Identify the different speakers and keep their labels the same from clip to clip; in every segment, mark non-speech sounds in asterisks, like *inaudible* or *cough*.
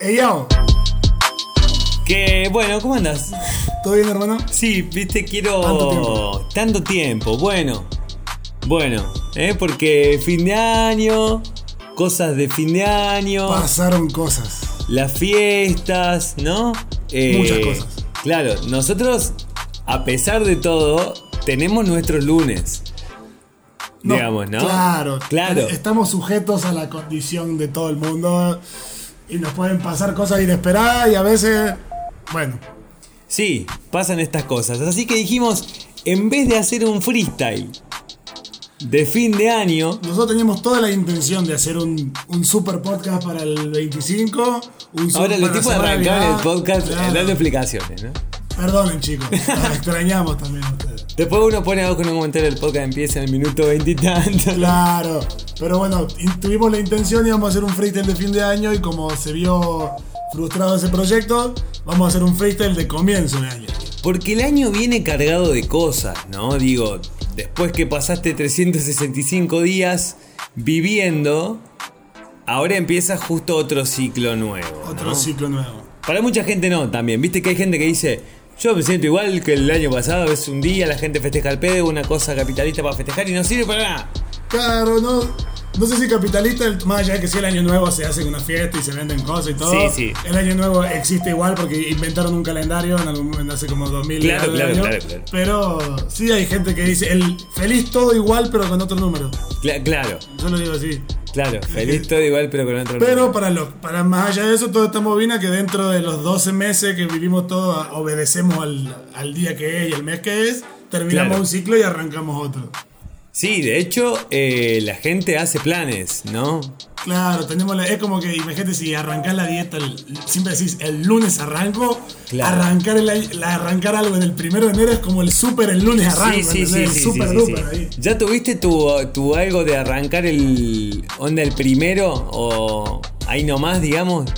Speaker 1: Ey, yo,
Speaker 2: Que bueno, ¿cómo andas?
Speaker 1: ¿todo bien, hermano?
Speaker 2: Sí, viste, quiero.
Speaker 1: Tanto tiempo.
Speaker 2: Tanto tiempo, bueno. Bueno, ¿eh? porque fin de año, cosas de fin de año,
Speaker 1: Pasaron cosas.
Speaker 2: las fiestas, ¿no? Eh,
Speaker 1: Muchas cosas.
Speaker 2: Claro, nosotros, a pesar de todo, tenemos nuestros lunes.
Speaker 1: No,
Speaker 2: digamos, ¿no?
Speaker 1: Claro,
Speaker 2: Claro.
Speaker 1: Estamos sujetos a la condición de todo el mundo y nos pueden pasar cosas inesperadas y a veces, bueno,
Speaker 2: Sí, pasan estas cosas. Así que dijimos, en vez de hacer un freestyle de fin de año,
Speaker 1: nosotros teníamos toda la intención de hacer un, un super podcast para el 25. Un super
Speaker 2: ahora los tipos de arrancar el podcast
Speaker 1: Claro.
Speaker 2: dando explicaciones, ¿no?
Speaker 1: Perdonen, chicos, los *laughs* extrañamos también a ustedes.
Speaker 2: Después uno pone abajo en un comentario el podcast empieza en el minuto veintitantos.
Speaker 1: Claro, pero bueno, tuvimos la intención y vamos a hacer un freestyle de fin de año y como se vio frustrado ese proyecto, vamos a hacer un freestyle de comienzo de año.
Speaker 2: Porque el año viene cargado de cosas, ¿no? Digo, después que pasaste 365 días viviendo, ahora empieza justo otro ciclo nuevo.
Speaker 1: Otro
Speaker 2: ¿no?
Speaker 1: ciclo nuevo.
Speaker 2: Para mucha gente no, también. Viste que hay gente que dice, yo me siento igual que el año pasado, es un día, la gente festeja el pedo, una cosa capitalista para festejar y no sirve para nada.
Speaker 1: Claro, no, no sé si capitalista, más allá de que si el año nuevo se hace una fiesta y se venden cosas y todo.
Speaker 2: Sí, sí.
Speaker 1: El año nuevo existe igual porque inventaron un calendario en algún momento hace como 2000
Speaker 2: Claro, claro, claro, claro.
Speaker 1: Pero sí hay gente que dice, el feliz todo igual pero con otro número.
Speaker 2: Cla- claro,
Speaker 1: Yo lo digo así.
Speaker 2: claro, feliz todo igual, pero con otro
Speaker 1: Pero
Speaker 2: nombre.
Speaker 1: para, lo, para más allá de eso, toda esta movina que dentro de los 12 meses que vivimos todos, obedecemos al, al día que es y el mes que es, terminamos un ciclo y arrancamos otro.
Speaker 2: Sí, de hecho, eh, la gente hace planes, ¿no?
Speaker 1: Claro, tenemos la, es como que imagínate si arrancás la dieta, el- siempre decís el lunes arranco,
Speaker 2: Claro.
Speaker 1: arrancar, el, la- arrancar algo en el primero de enero es como el súper el lunes arranco,
Speaker 2: Sí, sí, sí,
Speaker 1: El super duper ahí.
Speaker 2: ¿Ya tuviste tu, tu algo de arrancar el onda el primero o ahí nomás, digamos?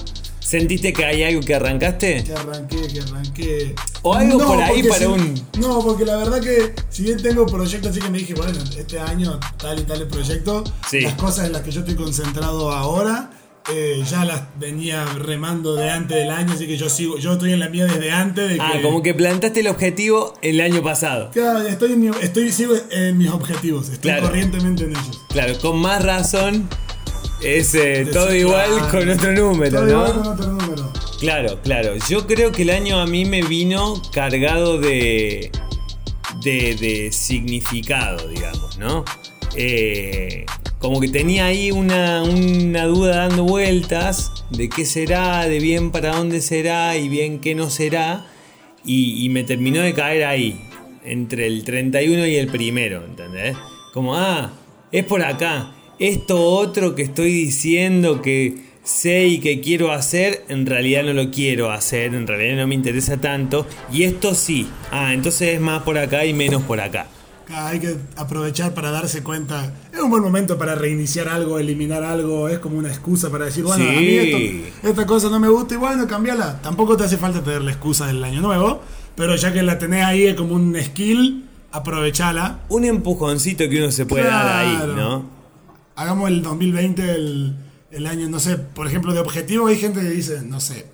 Speaker 2: ¿Sentiste que hay algo que arrancaste?
Speaker 1: Que arranqué, que arranqué.
Speaker 2: O algo por ahí para
Speaker 1: sí-
Speaker 2: un-
Speaker 1: No, porque la verdad que si bien tengo proyectos así que me dije, bueno, este año tal y tal el proyecto,
Speaker 2: Sí.
Speaker 1: las cosas en las que yo estoy concentrado ahora, eh, ya las venía remando de antes del año, así que yo sigo, yo estoy en la mía desde antes de que.
Speaker 2: Ah, como que plantaste el objetivo el año pasado.
Speaker 1: Claro, estoy, en mi- estoy sigo en mis objetivos, estoy
Speaker 2: Claro.
Speaker 1: corrientemente en ellos.
Speaker 2: Claro, con más razón es eh, todo igual con otro número,
Speaker 1: Todo igual con
Speaker 2: ¿no?
Speaker 1: otro número.
Speaker 2: Claro, claro. Yo creo que el año a mí me vino cargado de, de, de significado, digamos, ¿no? Eh, como que tenía ahí una, una duda dando vueltas de qué será, de bien para dónde será y bien qué no será. Y, y me terminó de caer ahí, entre el 31 y el primero, ¿entendés? Como, ah, es por acá. Esto otro que estoy diciendo que sé y que quiero hacer, en realidad no lo quiero hacer, en realidad no me interesa tanto. Y esto sí. Ah, entonces es más por acá y menos por acá.
Speaker 1: Hay que aprovechar para darse cuenta. Es un buen momento para reiniciar algo, eliminar algo. Es como una excusa para decir, bueno, a mí esto- esta cosa no me gusta y bueno, cambiala. Tampoco te hace falta tener la excusa del año nuevo, pero ya que la tenés ahí es como un skill, aprovechala.
Speaker 2: Un empujoncito que uno se puede dar ahí. ¿no?
Speaker 1: Hagamos el 2020 el, el año, no sé, por ejemplo, de objetivo. Hay gente que dice, no sé,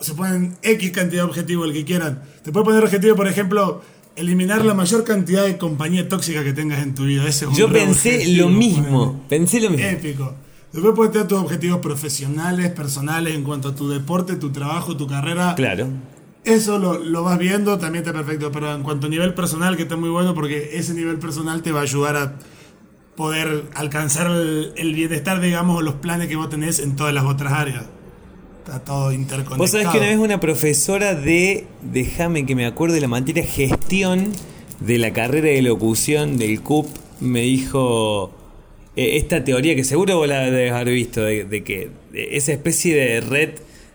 Speaker 1: se ponen X cantidad de objetivos, el que quieran. Te puedes poner objetivo, por ejemplo, eliminar la mayor cantidad de compañía tóxica que tengas en tu vida. Ese es un
Speaker 2: Yo pensé
Speaker 1: objetivo,
Speaker 2: lo mismo. Pensé lo mismo.
Speaker 1: Épico. Después puedes tener tus objetivos profesionales, personales, en cuanto a tu deporte, tu trabajo, tu carrera.
Speaker 2: Claro.
Speaker 1: Eso lo, lo vas viendo, también está perfecto. Pero en cuanto a nivel personal, que está muy bueno, porque ese nivel personal te va a ayudar a poder alcanzar el, bienestar, digamos, o los planes que vos tenés en todas las otras áreas. Está todo interconectado.
Speaker 2: Vos sabés que una vez una profesora de, déjame que me acuerde de la materia gestión de la carrera de locución del CUP me dijo eh, esta teoría que seguro vos la debes haber visto, de, que esa especie de red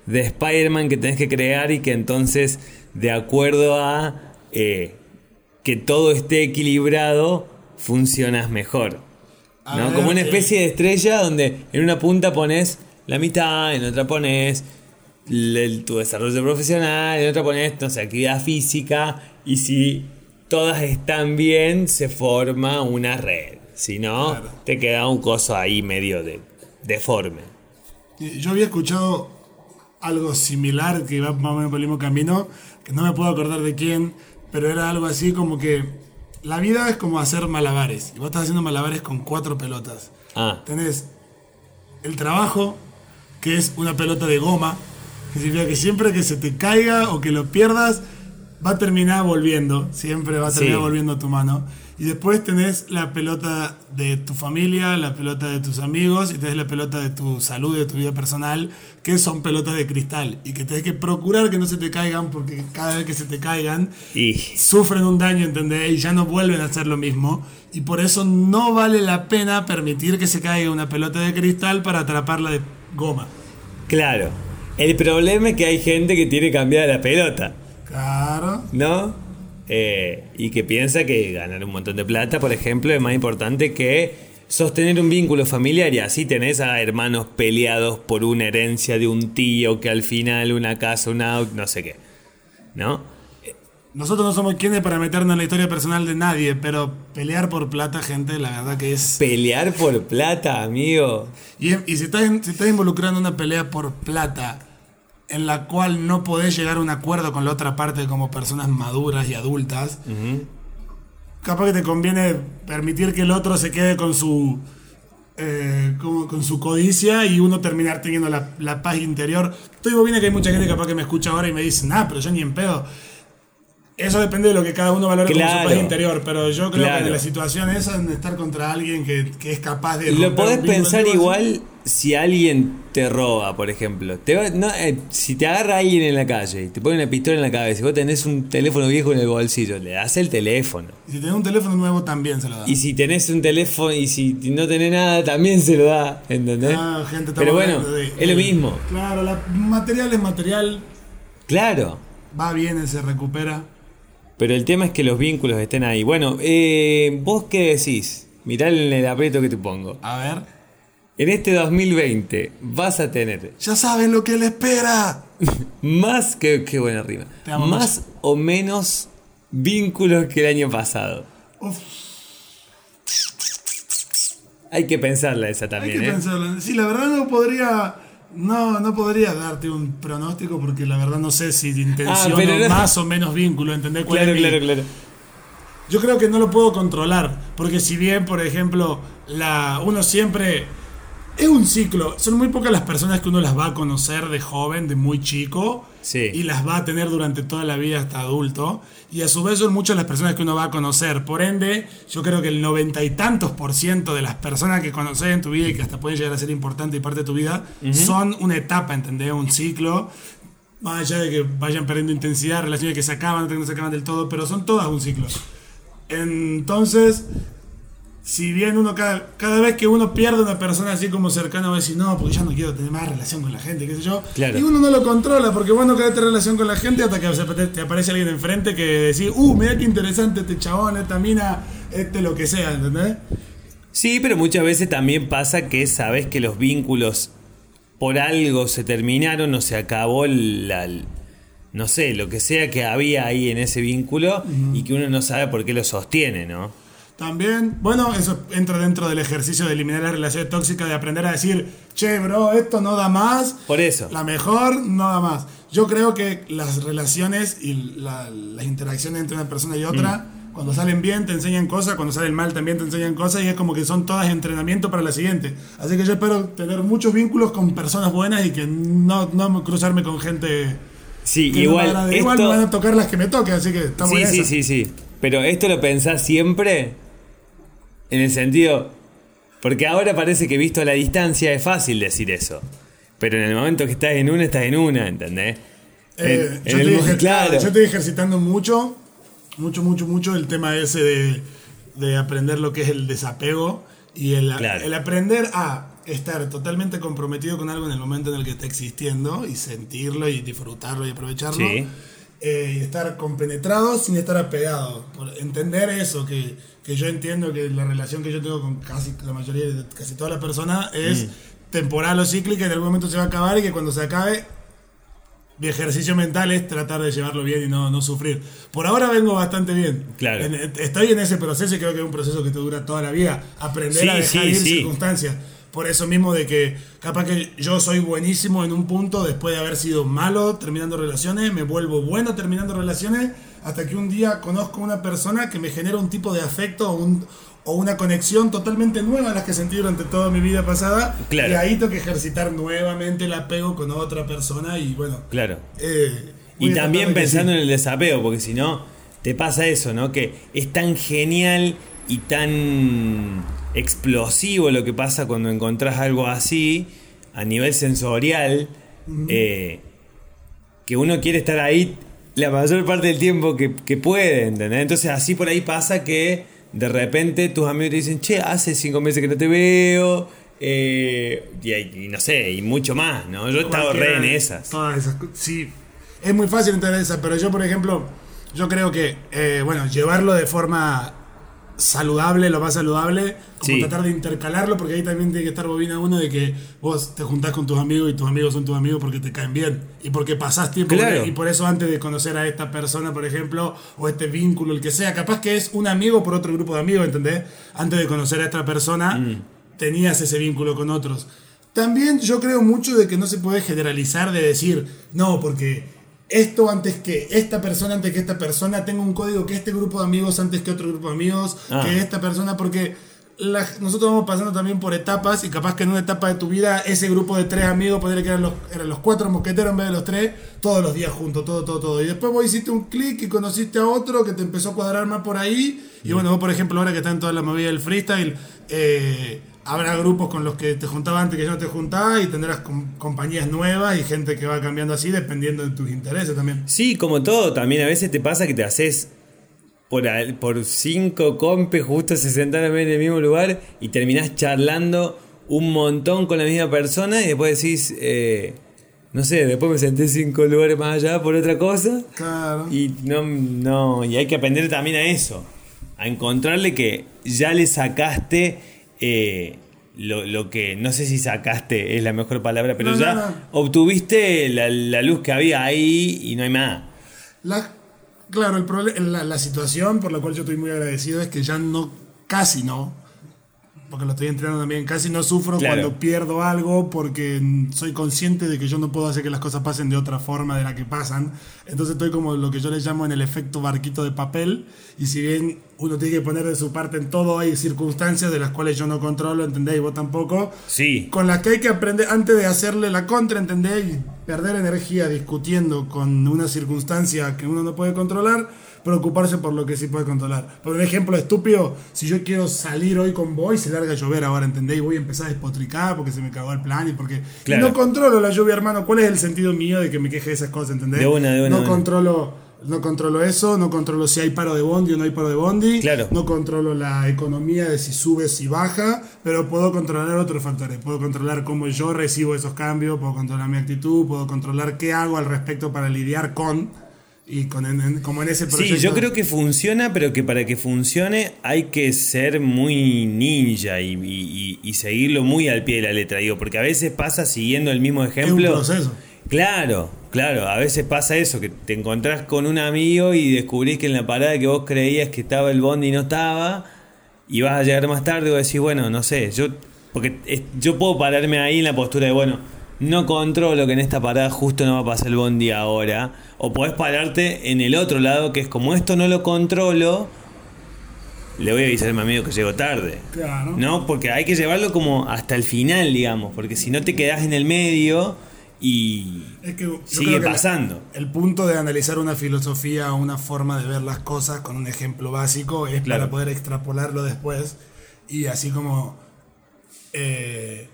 Speaker 2: de Spider-Man que tenés que crear y que entonces, de acuerdo a eh, que todo esté equilibrado, funcionas mejor.
Speaker 1: A
Speaker 2: ¿no?
Speaker 1: ver,
Speaker 2: Como una especie de estrella donde en una punta pones la mitad, en otra pones el- tu desarrollo profesional, en otra pones, no sé, actividad física, y si todas están bien, se forma una red. Si no,
Speaker 1: Claro.
Speaker 2: te queda un coso ahí medio de, deforme.
Speaker 1: Yo había escuchado algo similar que va más o menos por el mismo camino, que no me puedo acordar de quién, pero era algo así como que la vida es como hacer malabares. Y vos estás haciendo malabares con cuatro pelotas.
Speaker 2: Ah,
Speaker 1: Tenés el trabajo, que es una pelota de goma, que significa que siempre que se te caiga o que lo pierdas, va a terminar volviendo, siempre va a terminar
Speaker 2: Sí.
Speaker 1: volviendo a tu mano. Y después tenés la pelota de tu familia, la pelota de tus amigos y tenés la pelota de tu salud, de tu vida personal, que son pelotas de cristal y que tenés que procurar que no se te caigan porque cada vez que se te caigan
Speaker 2: y
Speaker 1: sufren un daño, ¿entendés? Y ya no vuelven a hacer lo mismo. Y por eso no vale la pena permitir que se caiga una pelota de cristal para atraparla de goma.
Speaker 2: claro. El problema es que hay gente que tiene cambiada la pelota,
Speaker 1: Claro.
Speaker 2: ¿no? Eh, y que piensa que ganar un montón de plata, por ejemplo, es más importante que sostener un vínculo familiar y así tenés a hermanos peleados por una herencia de un tío que al final una casa, un auto, no sé qué. ¿No?
Speaker 1: Nosotros no somos quienes para meternos en la historia personal de nadie, pero pelear por plata, gente, la verdad que es...
Speaker 2: Pelear por plata, amigo.
Speaker 1: Y, y si, estás, si estás involucrando una pelea por plata en la cual no podés llegar a un acuerdo con la otra parte como personas maduras y adultas, capaz que te conviene permitir que el otro se quede con su eh, como con su codicia y uno terminar teniendo la, la paz interior. Estoy bien que hay mucha gente capaz que me escucha ahora y me dice, nah, pero yo ni en pedo. Eso depende de lo que cada uno valore como su
Speaker 2: Claro.
Speaker 1: paz interior, pero yo creo
Speaker 2: Claro.
Speaker 1: que en la situación esa, en estar contra alguien que, que es capaz de...
Speaker 2: Lo podés pensar igual si alguien te roba, por ejemplo. Te va- no, eh, si te agarra alguien en la calle y te pone una pistola en la cabeza y vos tenés un teléfono viejo en el bolsillo, le das el teléfono.
Speaker 1: Y si tenés un teléfono nuevo también se lo da.
Speaker 2: Y si tenés un teléfono y si no tenés nada, también se lo da, ¿entendés?
Speaker 1: Ah, gente,
Speaker 2: Pero bueno,
Speaker 1: de-
Speaker 2: es lo mismo.
Speaker 1: Claro, la, material es material,
Speaker 2: Claro.
Speaker 1: va bien, se recupera.
Speaker 2: Pero el tema es que los vínculos estén ahí. Bueno, eh, ¿vos qué decís? Mirá el aprieto que te pongo.
Speaker 1: A ver.
Speaker 2: En este 2020 vas a tener
Speaker 1: Ya saben lo que le espera. *laughs*
Speaker 2: más que qué buena rima.
Speaker 1: Te
Speaker 2: Más o menos vínculos que el año pasado.
Speaker 1: Uf,
Speaker 2: Hay que pensarla esa
Speaker 1: hay
Speaker 2: también,
Speaker 1: que
Speaker 2: ¿eh?
Speaker 1: pensarlo. Sí, la verdad no podría. No, no podría darte un pronóstico porque la verdad no sé si intenciono
Speaker 2: Ah, pero no-
Speaker 1: más o menos vínculo, ¿entendés? cuál
Speaker 2: Claro,
Speaker 1: es mi-
Speaker 2: claro, claro.
Speaker 1: Yo creo que no lo puedo controlar, porque si bien, por ejemplo, la, uno siempre es un ciclo, son muy pocas las personas que uno las va a conocer de joven, de muy chico,
Speaker 2: Sí.
Speaker 1: y las va a tener durante toda la vida hasta adulto, y a su vez son muchas las personas que uno va a conocer. Por ende, yo creo que el noventa y tantos por ciento de las personas que conoces en tu vida y que hasta pueden llegar a ser importante y parte de tu vida, son una etapa, ¿entendés? Un ciclo. Más allá de que vayan perdiendo intensidad, relaciones que se acaban, que no se acaban del todo, pero son todas un ciclo. Entonces, si bien uno cada, cada vez que uno pierde una persona así como cercana va a decir, no, porque ya no quiero tener más relación con la gente, qué sé yo.
Speaker 2: Claro.
Speaker 1: Y uno no lo controla, porque vos no querés tener relación con la gente hasta que te aparece alguien enfrente que decís, uh, mira qué interesante este chabón, esta mina, este lo que sea, ¿entendés?
Speaker 2: Sí, pero muchas veces también pasa que sabes que los vínculos por algo se terminaron o se acabó la, no sé, lo que sea que había ahí en ese vínculo y que uno no sabe por qué lo sostiene, ¿no?
Speaker 1: También, bueno, eso entra dentro del ejercicio de eliminar la relación tóxica, de aprender a decir, che, bro, esto no da más.
Speaker 2: Por eso.
Speaker 1: La mejor no da más. Yo creo que las relaciones y la- las interacciones entre una persona y otra,
Speaker 2: Mm.
Speaker 1: cuando salen bien te enseñan cosas, cuando salen mal también te enseñan cosas y es como que son todas entrenamiento para la siguiente. Así que yo espero tener muchos vínculos con personas buenas y que no, no cruzarme con gente
Speaker 2: Sí,
Speaker 1: que
Speaker 2: igual,
Speaker 1: no
Speaker 2: esto...
Speaker 1: igual me van a tocar las que me toquen, así que estamos
Speaker 2: Sí, sí, sí, sí. Pero esto lo pensás siempre en el sentido. Porque ahora parece que visto a la distancia es fácil decir eso. Pero en el momento que estás en una, estás en una, ¿entendés?
Speaker 1: Eh,
Speaker 2: En-
Speaker 1: yo,
Speaker 2: en claro.
Speaker 1: yo estoy ejercitando mucho, mucho, mucho, mucho el tema ese de, de aprender lo que es el desapego y el,
Speaker 2: Claro.
Speaker 1: el aprender a estar totalmente comprometido con algo en el momento en el que está existiendo y sentirlo y disfrutarlo y aprovecharlo.
Speaker 2: Sí.
Speaker 1: Eh, y estar compenetrado sin estar apegado. Por entender eso, que, que yo entiendo que la relación que yo tengo con casi la mayoría de casi todas las personas es
Speaker 2: Mm.
Speaker 1: temporal o cíclica, en algún momento se va a acabar y que cuando se acabe mi ejercicio mental es tratar de llevarlo bien y no, no sufrir. Por ahora vengo bastante bien.
Speaker 2: Claro.
Speaker 1: En- estoy en ese proceso y creo que es un proceso que te dura toda la vida. Aprender
Speaker 2: Sí,
Speaker 1: a dejar
Speaker 2: sí,
Speaker 1: ir
Speaker 2: sí.
Speaker 1: circunstancias. Por eso mismo de que capaz que yo soy buenísimo en un punto después de haber sido malo terminando relaciones, me vuelvo bueno terminando relaciones, hasta que un día conozco una persona que me genera un tipo de afecto o, un- o una conexión totalmente nueva a las que sentí durante toda mi vida pasada.
Speaker 2: Claro.
Speaker 1: Y ahí tengo que ejercitar nuevamente el apego con otra persona y bueno.
Speaker 2: Claro.
Speaker 1: eh,
Speaker 2: Y también pensando
Speaker 1: sí.
Speaker 2: en el desapego, porque si no, te pasa eso, ¿no? Que es tan genial y tan explosivo lo que pasa cuando encontrás algo así, a nivel sensorial, eh, que uno quiere estar ahí la mayor parte del tiempo que, que puede, ¿entendés? Entonces así por ahí pasa que de repente tus amigos te dicen, che, hace cinco meses que no te veo. eh, y, no sé, y mucho más, ¿no? Yo he estado re en esas.
Speaker 1: Todas esas sí. Es muy fácil entrar en esas, pero yo, por ejemplo, yo creo que, eh, bueno, llevarlo de forma saludable, lo más saludable, como
Speaker 2: Sí.
Speaker 1: tratar de intercalarlo, porque ahí también tiene que estar bobina uno de que vos te juntás con tus amigos y tus amigos son tus amigos porque te caen bien y porque pasás tiempo
Speaker 2: Claro.
Speaker 1: y por eso antes de conocer a esta persona, por ejemplo, o este vínculo, el que sea, capaz que es un amigo por otro grupo de amigos, ¿entendés? Antes de conocer a esta persona,
Speaker 2: Mm.
Speaker 1: tenías ese vínculo con otros. También yo creo mucho de que no se puede generalizar de decir, no, porque esto antes que esta persona, antes que esta persona, tengo un código que este grupo de amigos antes que otro grupo de amigos,
Speaker 2: Ah.
Speaker 1: que esta persona, porque la- nosotros vamos pasando también por etapas y capaz que en una etapa de tu vida ese grupo de tres amigos, podría que eran los, eran los cuatro mosqueteros en vez de los tres, todos los días juntos, todo, todo, todo. Y después vos hiciste un clic y conociste a otro que te empezó a cuadrar más por ahí. Y bueno, vos por ejemplo ahora que está en toda la movida del freestyle, eh, habrá grupos con los que te juntabas antes que ya no te juntabas y tendrás com- compañías nuevas y gente que va cambiando así dependiendo de tus intereses también.
Speaker 2: Sí, como todo, también a veces te pasa que te haces por, por cinco compes, justo se sentaron en el mismo lugar y terminás charlando un montón con la misma persona y después decís, eh, no sé, después me senté cinco lugares más allá por otra cosa
Speaker 1: Claro.
Speaker 2: y no, no, y hay que aprender también a eso, a encontrarle que ya le sacaste eh, lo, lo que, no sé si sacaste es la mejor palabra, pero
Speaker 1: No,
Speaker 2: ya
Speaker 1: no, no.
Speaker 2: obtuviste la, la luz que había ahí y no hay más.
Speaker 1: La, claro, el la, la situación por la cual yo estoy muy agradecido es que ya no, casi no, porque lo estoy entrenando también, casi no sufro
Speaker 2: Claro.
Speaker 1: cuando pierdo algo porque soy consciente de que yo no puedo hacer que las cosas pasen de otra forma de la que pasan. Entonces estoy como lo que yo le llamo en el efecto barquito de papel y si bien uno tiene que poner de su parte en todo, hay circunstancias de las cuales yo no controlo, ¿entendés? Y vos tampoco
Speaker 2: Sí,
Speaker 1: con las que hay que aprender antes de hacerle la contra, ¿entendés? Perder energía discutiendo con una circunstancia que uno no puede controlar, preocuparse por lo que sí puede controlar. Por un ejemplo estúpido, si yo quiero salir hoy con vos y se larga a llover ahora, ¿entendés? Y voy a empezar a despotricar porque se me cagó el plan y porque y
Speaker 2: Claro.
Speaker 1: no controlo la lluvia, hermano. ¿Cuál es el sentido mío de que me queje de esas cosas, ¿entendés?
Speaker 2: De una, de una,
Speaker 1: No
Speaker 2: de una.
Speaker 1: controlo... No controlo eso, no controlo si hay paro de bondi o no hay paro de bondi.
Speaker 2: Claro.
Speaker 1: No controlo la economía de si sube, si baja, pero puedo controlar otros factores. Puedo controlar cómo yo recibo esos cambios, puedo controlar mi actitud, puedo controlar qué hago al respecto para lidiar con y con en- como en ese proyecto.
Speaker 2: Sí, yo creo que funciona, pero que para que funcione hay que ser muy ninja y, y- y- seguirlo muy al pie de la letra, digo, porque a veces pasa siguiendo el mismo
Speaker 1: es un
Speaker 2: ejemplo.
Speaker 1: proceso.
Speaker 2: Claro, claro, a veces pasa eso, que te encontrás con un amigo y descubrís que en la parada que vos creías que estaba el bondi no estaba, y vas a llegar más tarde y vos decís, bueno, no sé, yo, porque es- yo puedo pararme ahí en la postura de, bueno, no controlo que en esta parada justo no va a pasar el bondi ahora, o podés pararte en el otro lado, que es como esto no lo controlo, le voy a avisar a mi amigo que llego tarde.
Speaker 1: Claro.
Speaker 2: No, porque hay que llevarlo como hasta el final, digamos, porque si no te quedás en el medio y
Speaker 1: Es que yo
Speaker 2: sigue
Speaker 1: creo que
Speaker 2: pasando.
Speaker 1: El punto de analizar una filosofía o una forma de ver las cosas con un ejemplo básico es
Speaker 2: Claro.
Speaker 1: para poder extrapolarlo después y así como, eh,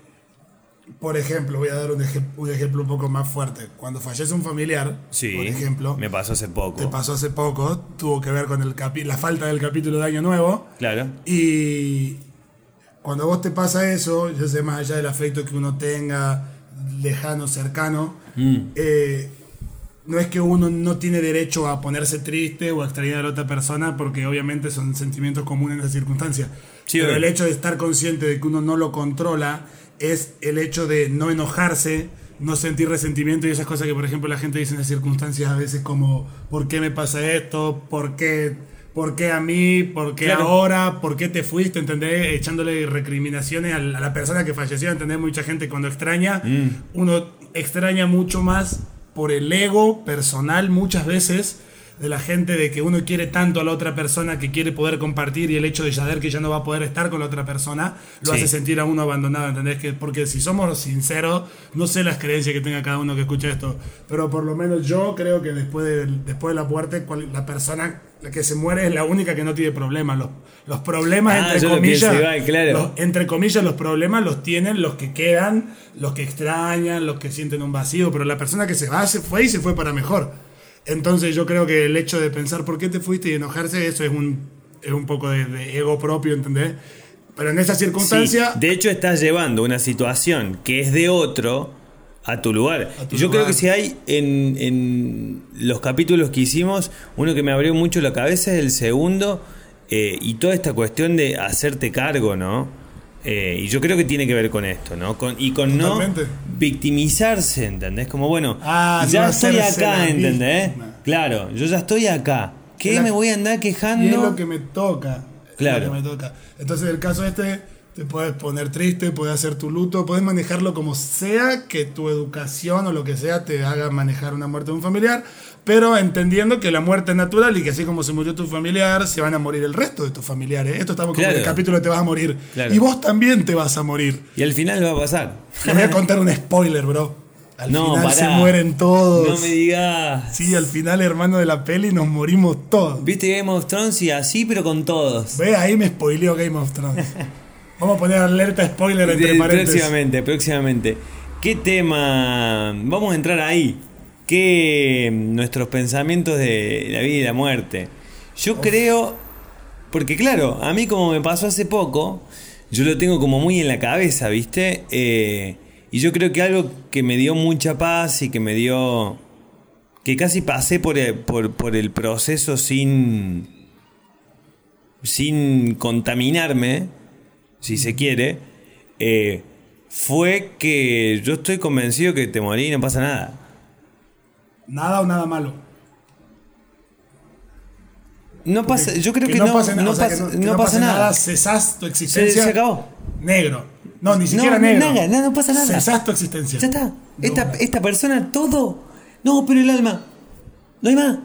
Speaker 1: por ejemplo, voy a dar un, ejem- un ejemplo un poco más fuerte. Cuando fallece un familiar,
Speaker 2: Sí,
Speaker 1: por ejemplo,
Speaker 2: me pasó hace poco.
Speaker 1: te pasó hace poco, tuvo que ver con el capi- la falta del capítulo de Año Nuevo.
Speaker 2: Claro.
Speaker 1: Y cuando a vos te pasa eso, yo sé más allá del afecto que uno tenga, lejano, cercano,
Speaker 2: Mm.
Speaker 1: eh, no es que uno no tiene derecho a ponerse triste o a extrañar a la otra persona, porque obviamente son sentimientos comunes en esa circunstancia.
Speaker 2: Sí,
Speaker 1: Pero el hecho de estar consciente de que uno no lo controla es el hecho de no enojarse, no sentir resentimiento y esas cosas que, por ejemplo, la gente dice en esas circunstancias a veces como, ¿por qué me pasa esto? ¿Por qué? ¿Por qué a mí? ¿Por qué
Speaker 2: Claro.
Speaker 1: ahora? ¿Por qué te fuiste? ¿Entendés? Echándole recriminaciones a la persona que falleció. ¿Entendés? Mucha gente cuando extraña,
Speaker 2: Mm.
Speaker 1: uno extraña mucho más por el ego personal muchas veces de la gente de que uno quiere tanto a la otra persona que quiere poder compartir y el hecho de saber que ya no va a poder estar con la otra persona lo
Speaker 2: Sí.
Speaker 1: hace sentir a uno abandonado, ¿entendés? Que, porque si somos sinceros, no sé las creencias que tenga cada uno que escucha esto, pero por lo menos yo creo que después de, después de la muerte, cual- la persona la que se muere es la única que no tiene problemas. Los, los problemas,
Speaker 2: Ah,
Speaker 1: entre comillas,
Speaker 2: pienso igual, claro.
Speaker 1: los- entre comillas, los problemas los tienen los que quedan, los que extrañan, los que sienten un vacío, pero la persona que se va, se fue y se fue para mejor. Entonces yo creo que el hecho de pensar por qué te fuiste y enojarse, eso es un, es un poco de, de ego propio, ¿entendés? Pero en esa
Speaker 2: Sí,
Speaker 1: circunstancia,
Speaker 2: de hecho, estás llevando una situación que es de otro a tu lugar.
Speaker 1: A tu
Speaker 2: Y yo creo que si hay en, en los capítulos que hicimos, uno que me abrió mucho la cabeza es el segundo, eh, y toda esta cuestión de hacerte cargo, ¿no? Eh, y yo creo que tiene que ver con esto, ¿no? Con, y con
Speaker 1: Totalmente.
Speaker 2: no victimizarse, ¿entendés? Como, bueno,
Speaker 1: Ah, no
Speaker 2: ya estoy acá, ¿entendés?
Speaker 1: víctima.
Speaker 2: Claro, yo ya estoy acá. ¿Qué
Speaker 1: la-
Speaker 2: me voy a andar
Speaker 1: y
Speaker 2: quejando?
Speaker 1: es lo que me toca.
Speaker 2: Claro.
Speaker 1: lo que me toca. Entonces, el caso este, te puedes poner triste, puedes hacer tu luto, puedes manejarlo como sea que tu educación o lo que sea te haga manejar una muerte de un familiar, pero entendiendo que la muerte es natural y que así como se murió tu familiar, se van a morir el resto de tus familiares. Esto estamos como en el capítulo de te vas a morir.
Speaker 2: Claro.
Speaker 1: Y vos también te vas a morir.
Speaker 2: Y al final va a pasar.
Speaker 1: Te voy a contar un spoiler, bro. Al
Speaker 2: No,
Speaker 1: final se mueren todos.
Speaker 2: No me digas.
Speaker 1: Sí, al final, hermano de la peli, nos morimos todos.
Speaker 2: ¿Viste Game of Thrones? Y así, pero con todos.
Speaker 1: Ve, ahí me spoileó Game of Thrones. Vamos a poner alerta spoiler entre paréntesis.
Speaker 2: próximamente, próximamente. ¿Qué tema? Vamos a entrar ahí. ¿Qué nuestros pensamientos de la vida y la muerte? Yo creo, porque claro, a mí como me pasó hace poco, yo lo tengo como muy en la cabeza, ¿viste? Eh, y yo creo que algo que me dio mucha paz y que me dio... que casi pasé por el, por, por el proceso sin... sin contaminarme, si se quiere, eh, fue que yo estoy convencido que te morí y no pasa nada.
Speaker 1: Nada o nada malo.
Speaker 2: No pasa, yo creo que,
Speaker 1: no,
Speaker 2: no,
Speaker 1: pase nada.
Speaker 2: no
Speaker 1: o sea,
Speaker 2: pasa,
Speaker 1: que no, que
Speaker 2: no pasa nada.
Speaker 1: Cesás tu
Speaker 2: Se,
Speaker 1: existencia.
Speaker 2: se acabó.
Speaker 1: Negro. No, ni siquiera negro.
Speaker 2: nada, nada, no pasa nada.
Speaker 1: Cesás tu existencia.
Speaker 2: Ya está. Esta, esta persona, todo. No, pero el alma. No hay más.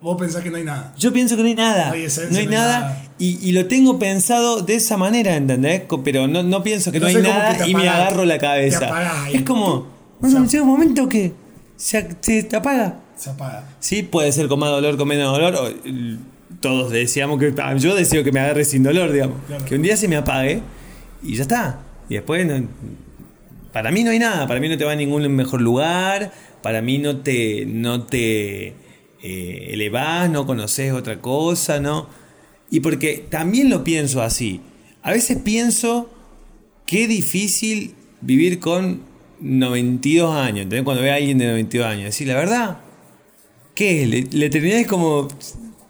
Speaker 1: Vos pensás que no hay nada.
Speaker 2: Yo pienso que no hay nada.
Speaker 1: No hay esencia,
Speaker 2: no hay
Speaker 1: no hay
Speaker 2: nada.
Speaker 1: nada.
Speaker 2: Y, y lo tengo pensado de esa manera, ¿entendés? Pero no, no pienso que no, hay nada y me agarro la
Speaker 1: te
Speaker 2: cabeza.
Speaker 1: apagás
Speaker 2: es como.
Speaker 1: o
Speaker 2: Bueno,
Speaker 1: sea-
Speaker 2: llega un momento que se, se te apaga.
Speaker 1: Se apaga.
Speaker 2: Sí, puede ser con más dolor, con menos dolor. o, l- todos deseamos que. ah, Yo deseo que me agarre sin dolor, digamos.
Speaker 1: Claro.
Speaker 2: Que un día se me apague y ya está. Y después. no- para mí no hay nada. Para mí no te va a ningún mejor lugar. Para mí no te. No te eh, elevás, no conoces otra cosa, ¿no? Y porque también lo pienso así. A veces pienso qué difícil vivir con 92 años. ¿entendés? Cuando ve a alguien de 92 años. Decir, la verdad, ¿qué? Le- es como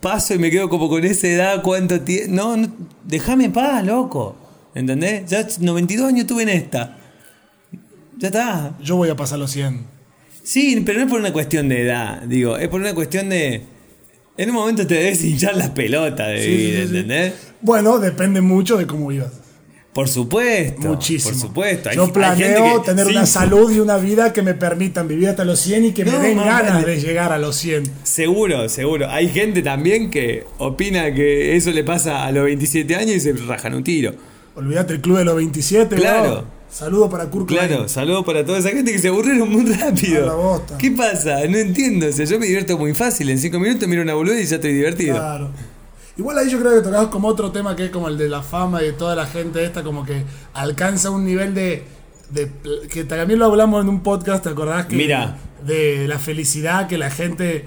Speaker 2: paso y me quedo como con esa edad, cuánto tiempo. No, no, déjame en paz, loco. ¿Entendés? Ya 92 años tuve en esta. Ya está.
Speaker 1: Yo voy a pasar los 100.
Speaker 2: Sí, pero no es por una cuestión de edad, digo, es por una cuestión de. En un momento te debes hinchar las pelotas de
Speaker 1: Sí,
Speaker 2: vida,
Speaker 1: sí, sí, sí.
Speaker 2: ¿entendés?
Speaker 1: Bueno, depende mucho de cómo vivas.
Speaker 2: Por supuesto.
Speaker 1: Muchísimo.
Speaker 2: Por supuesto. Hay-
Speaker 1: Yo planeo
Speaker 2: que-
Speaker 1: tener
Speaker 2: sí,
Speaker 1: una salud y una vida que me permitan vivir hasta los 100 y que
Speaker 2: No,
Speaker 1: me den ganas
Speaker 2: vale.
Speaker 1: de llegar a los 100.
Speaker 2: Seguro, seguro. Hay gente también que opina que eso le pasa a los 27 años y se rajan un tiro.
Speaker 1: Olvídate el club de los 27.
Speaker 2: Claro.
Speaker 1: bro. Saludo para Kurt.
Speaker 2: Claro, saludos para toda esa gente que se aburrieron muy rápido. ¿Qué pasa? No entiendo. O sea, yo me divierto muy fácil. En 5 minutos miro una boludez y ya estoy divertido.
Speaker 1: Claro. Igual ahí yo creo que tocamos como otro tema que es como el de la fama y de toda la gente esta, como que alcanza un nivel de. de- que también lo hablamos en un podcast, ¿te acordás? Que,
Speaker 2: Mira.
Speaker 1: De la felicidad, que la gente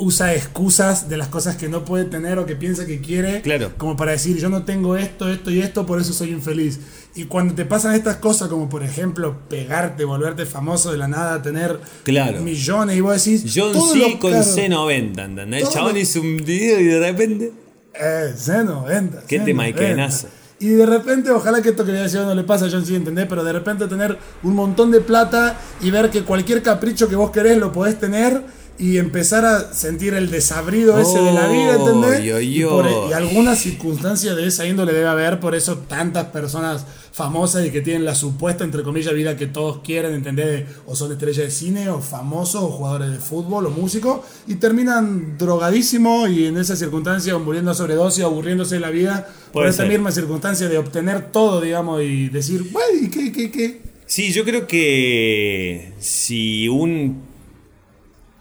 Speaker 1: usa excusas de las cosas que no puede tener o que piensa que quiere.
Speaker 2: Claro.
Speaker 1: Como para decir, yo no tengo esto, esto y esto, por eso soy infeliz. Y cuando te pasan estas cosas, como por ejemplo pegarte, volverte famoso de la nada, tener
Speaker 2: Claro.
Speaker 1: millones, y vos decís.
Speaker 2: John C. con
Speaker 1: claro.
Speaker 2: C90, ¿entendés? El chabón hizo un video y de repente.
Speaker 1: Eh, C90.
Speaker 2: Qué
Speaker 1: C90.
Speaker 2: temaiquenazo.
Speaker 1: Y de repente, ojalá que esto que le decía no le pase a John C, ¿entendés? Pero de repente tener un montón de plata y ver que cualquier capricho que vos querés lo podés tener y empezar a sentir el desabrido ese de la vida, ¿entendés?
Speaker 2: Oy, oy,
Speaker 1: y, por-
Speaker 2: oy.
Speaker 1: y alguna circunstancia de esa índole debe haber, por eso tantas personas famosas y que tienen la supuesta, entre comillas, vida que todos quieren, ¿entendés? O son estrellas de cine, o famosos, o jugadores de fútbol, o músicos, y terminan drogadísimos y en esa circunstancia muriendo a sobredosis, aburriéndose de la vida, por esa
Speaker 2: ser.
Speaker 1: misma circunstancia de obtener todo, digamos, y decir, bueno, ¿y qué, qué, qué?
Speaker 2: Sí, yo creo que si un.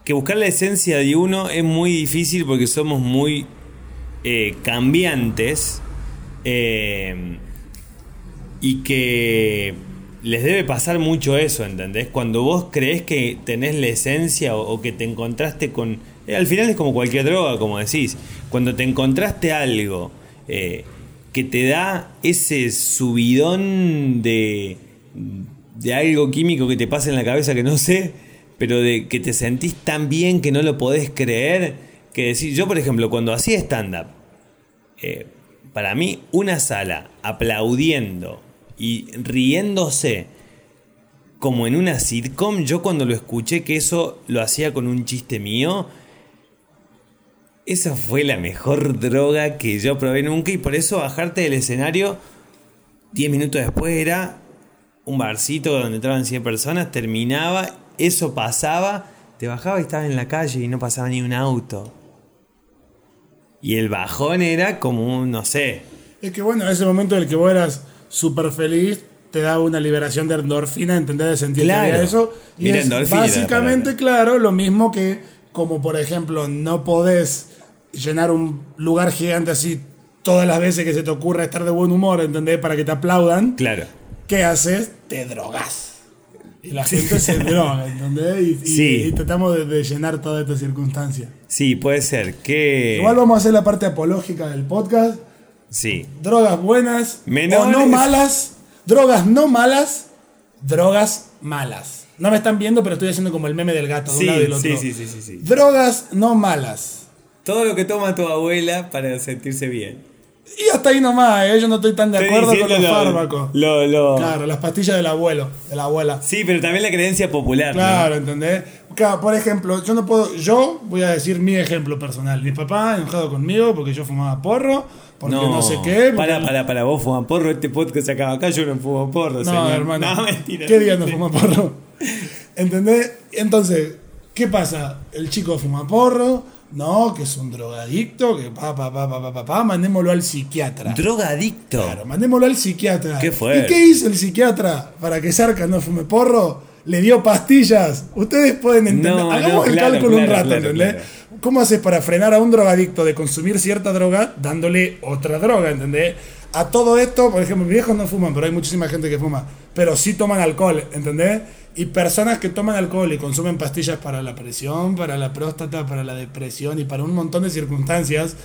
Speaker 2: Que buscar la esencia de uno es muy difícil porque somos muy eh, cambiantes eh, y que les debe pasar mucho eso, ¿entendés? Cuando vos crees que tenés la esencia o, que te encontraste con... eh, al final es como cualquier droga, como decís. Cuando te encontraste algo que te da ese subidón de, de algo químico que te pasa en la cabeza que no sé, pero de que te sentís tan bien que no lo podés creer, que decís, yo por ejemplo, cuando hacía stand-up, eh, para mí una sala aplaudiendo y riéndose como en una sitcom, yo cuando lo escuché que eso lo hacía con un chiste mío, esa fue la mejor droga que yo probé nunca y por eso bajarte del escenario 10 minutos después era un barcito donde entraban 100 personas, terminaba, eso pasaba, te bajaba y estabas en la calle y no pasaba ni un auto. Y el bajón era como un, no sé,
Speaker 1: Es que bueno, ese momento en el que vos eras súper feliz, te daba una liberación de endorfina, entender de sentir que
Speaker 2: Claro.
Speaker 1: eso. Y
Speaker 2: Mira,
Speaker 1: es básicamente,
Speaker 2: la
Speaker 1: claro, lo mismo que, como por ejemplo, no podés llenar un lugar gigante así todas las veces que se te ocurra estar de buen humor, ¿entendés? Para que te aplaudan.
Speaker 2: claro.
Speaker 1: ¿Qué haces? Te drogas. Y la gente se *laughs* droga, ¿entendés? Y, y-
Speaker 2: Sí.
Speaker 1: y tratamos de, de llenar toda esta circunstancia.
Speaker 2: Sí, puede ser que...
Speaker 1: Igual vamos a hacer la parte apológica del podcast.
Speaker 2: Sí,
Speaker 1: drogas buenas
Speaker 2: Menores.
Speaker 1: o no malas, drogas no malas, drogas malas. No me están viendo, pero estoy haciendo como el meme del gato de
Speaker 2: Sí,
Speaker 1: un lado y del otro.
Speaker 2: sí, sí, sí, sí, sí.
Speaker 1: Drogas no malas.
Speaker 2: todo lo que toma tu abuela para sentirse bien.
Speaker 1: Y hasta ahí nomás, ¿eh? yo no estoy tan de acuerdo con los
Speaker 2: lo-
Speaker 1: fármacos.
Speaker 2: Lo, lo-
Speaker 1: Claro, las pastillas del abuelo, de la abuela.
Speaker 2: Sí, pero también la creencia popular. ¿no?
Speaker 1: Claro, ¿entendés? Claro, por ejemplo, yo no puedo, yo voy a decir mi ejemplo personal. Mi papá enojado conmigo porque yo fumaba porro, porque no, sé qué.
Speaker 2: Para, para, para, vos fuman porro, este podcast se acaba acá, yo no fumo porro,
Speaker 1: No,
Speaker 2: señor.
Speaker 1: hermano.
Speaker 2: No, mentira.
Speaker 1: ¿Qué día no fuma porro? ¿Entendés? Entonces, ¿qué pasa? El chico fuma porro, no, que es un drogadicto, que pa, pa, pa, pa, pa, pa, mandémoslo al psiquiatra.
Speaker 2: Drogadicto.
Speaker 1: Claro, mandémoslo al psiquiatra.
Speaker 2: Qué fuerte.
Speaker 1: ¿Y qué hizo el psiquiatra para que Sarka no fume porro? Le dio pastillas. Ustedes pueden entender.
Speaker 2: No,
Speaker 1: Hagamos
Speaker 2: no,
Speaker 1: el
Speaker 2: claro,
Speaker 1: cálculo un rato, ¿entendés?
Speaker 2: claro.
Speaker 1: ¿Cómo haces para frenar a un drogadicto de consumir cierta droga dándole otra droga, ¿entendés? A todo esto, por ejemplo, mis viejos no fuman, pero hay muchísima gente que fuma. Pero sí toman alcohol, ¿entendés? Y personas que toman alcohol y consumen pastillas para la presión, para la próstata, para la depresión y para un montón de circunstancias,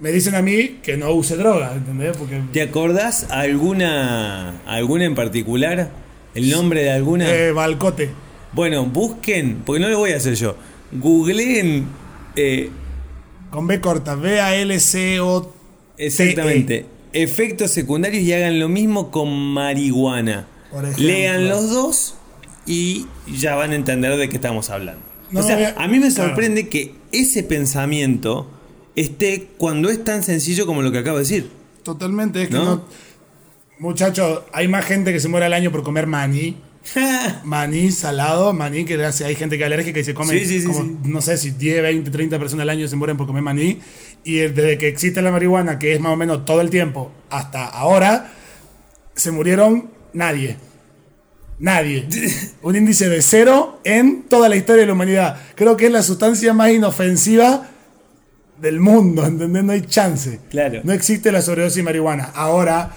Speaker 1: me dicen a mí que no use droga, ¿entendés? Porque
Speaker 2: ¿Te acordás alguna, alguna en particular? ¿El nombre de alguna?
Speaker 1: eh, Balcote.
Speaker 2: Bueno, busquen, porque no lo voy a hacer yo. Googleen eh,
Speaker 1: Con B corta, B-A-L-C-O.
Speaker 2: exactamente efectos secundarios y hagan lo mismo con marihuana.
Speaker 1: Por ejemplo.
Speaker 2: Lean los dos y ya van a entender de qué estamos hablando.
Speaker 1: No,
Speaker 2: o sea,
Speaker 1: a-
Speaker 2: mí me
Speaker 1: claro.
Speaker 2: sorprende que ese pensamiento esté cuando es tan sencillo como lo que acabo de decir.
Speaker 1: Totalmente, es que
Speaker 2: ¿No?
Speaker 1: no. Muchachos, hay más gente que se muere al año por comer maní. *laughs* Maní salado, maní que hace, hay gente que es alérgica y se come,
Speaker 2: Sí, sí, sí,
Speaker 1: como,
Speaker 2: sí.
Speaker 1: no sé si 10, 20, 30 personas al año se mueren por comer maní. Y desde que existe la marihuana, que es más o menos todo el tiempo, hasta ahora, se murieron nadie. Nadie. *laughs* Un índice de cero en toda la historia de la humanidad. Creo que es la sustancia más inofensiva del mundo, *laughs* ¿entendés? No hay chance.
Speaker 2: Claro.
Speaker 1: No existe la sobredosis de marihuana. Ahora,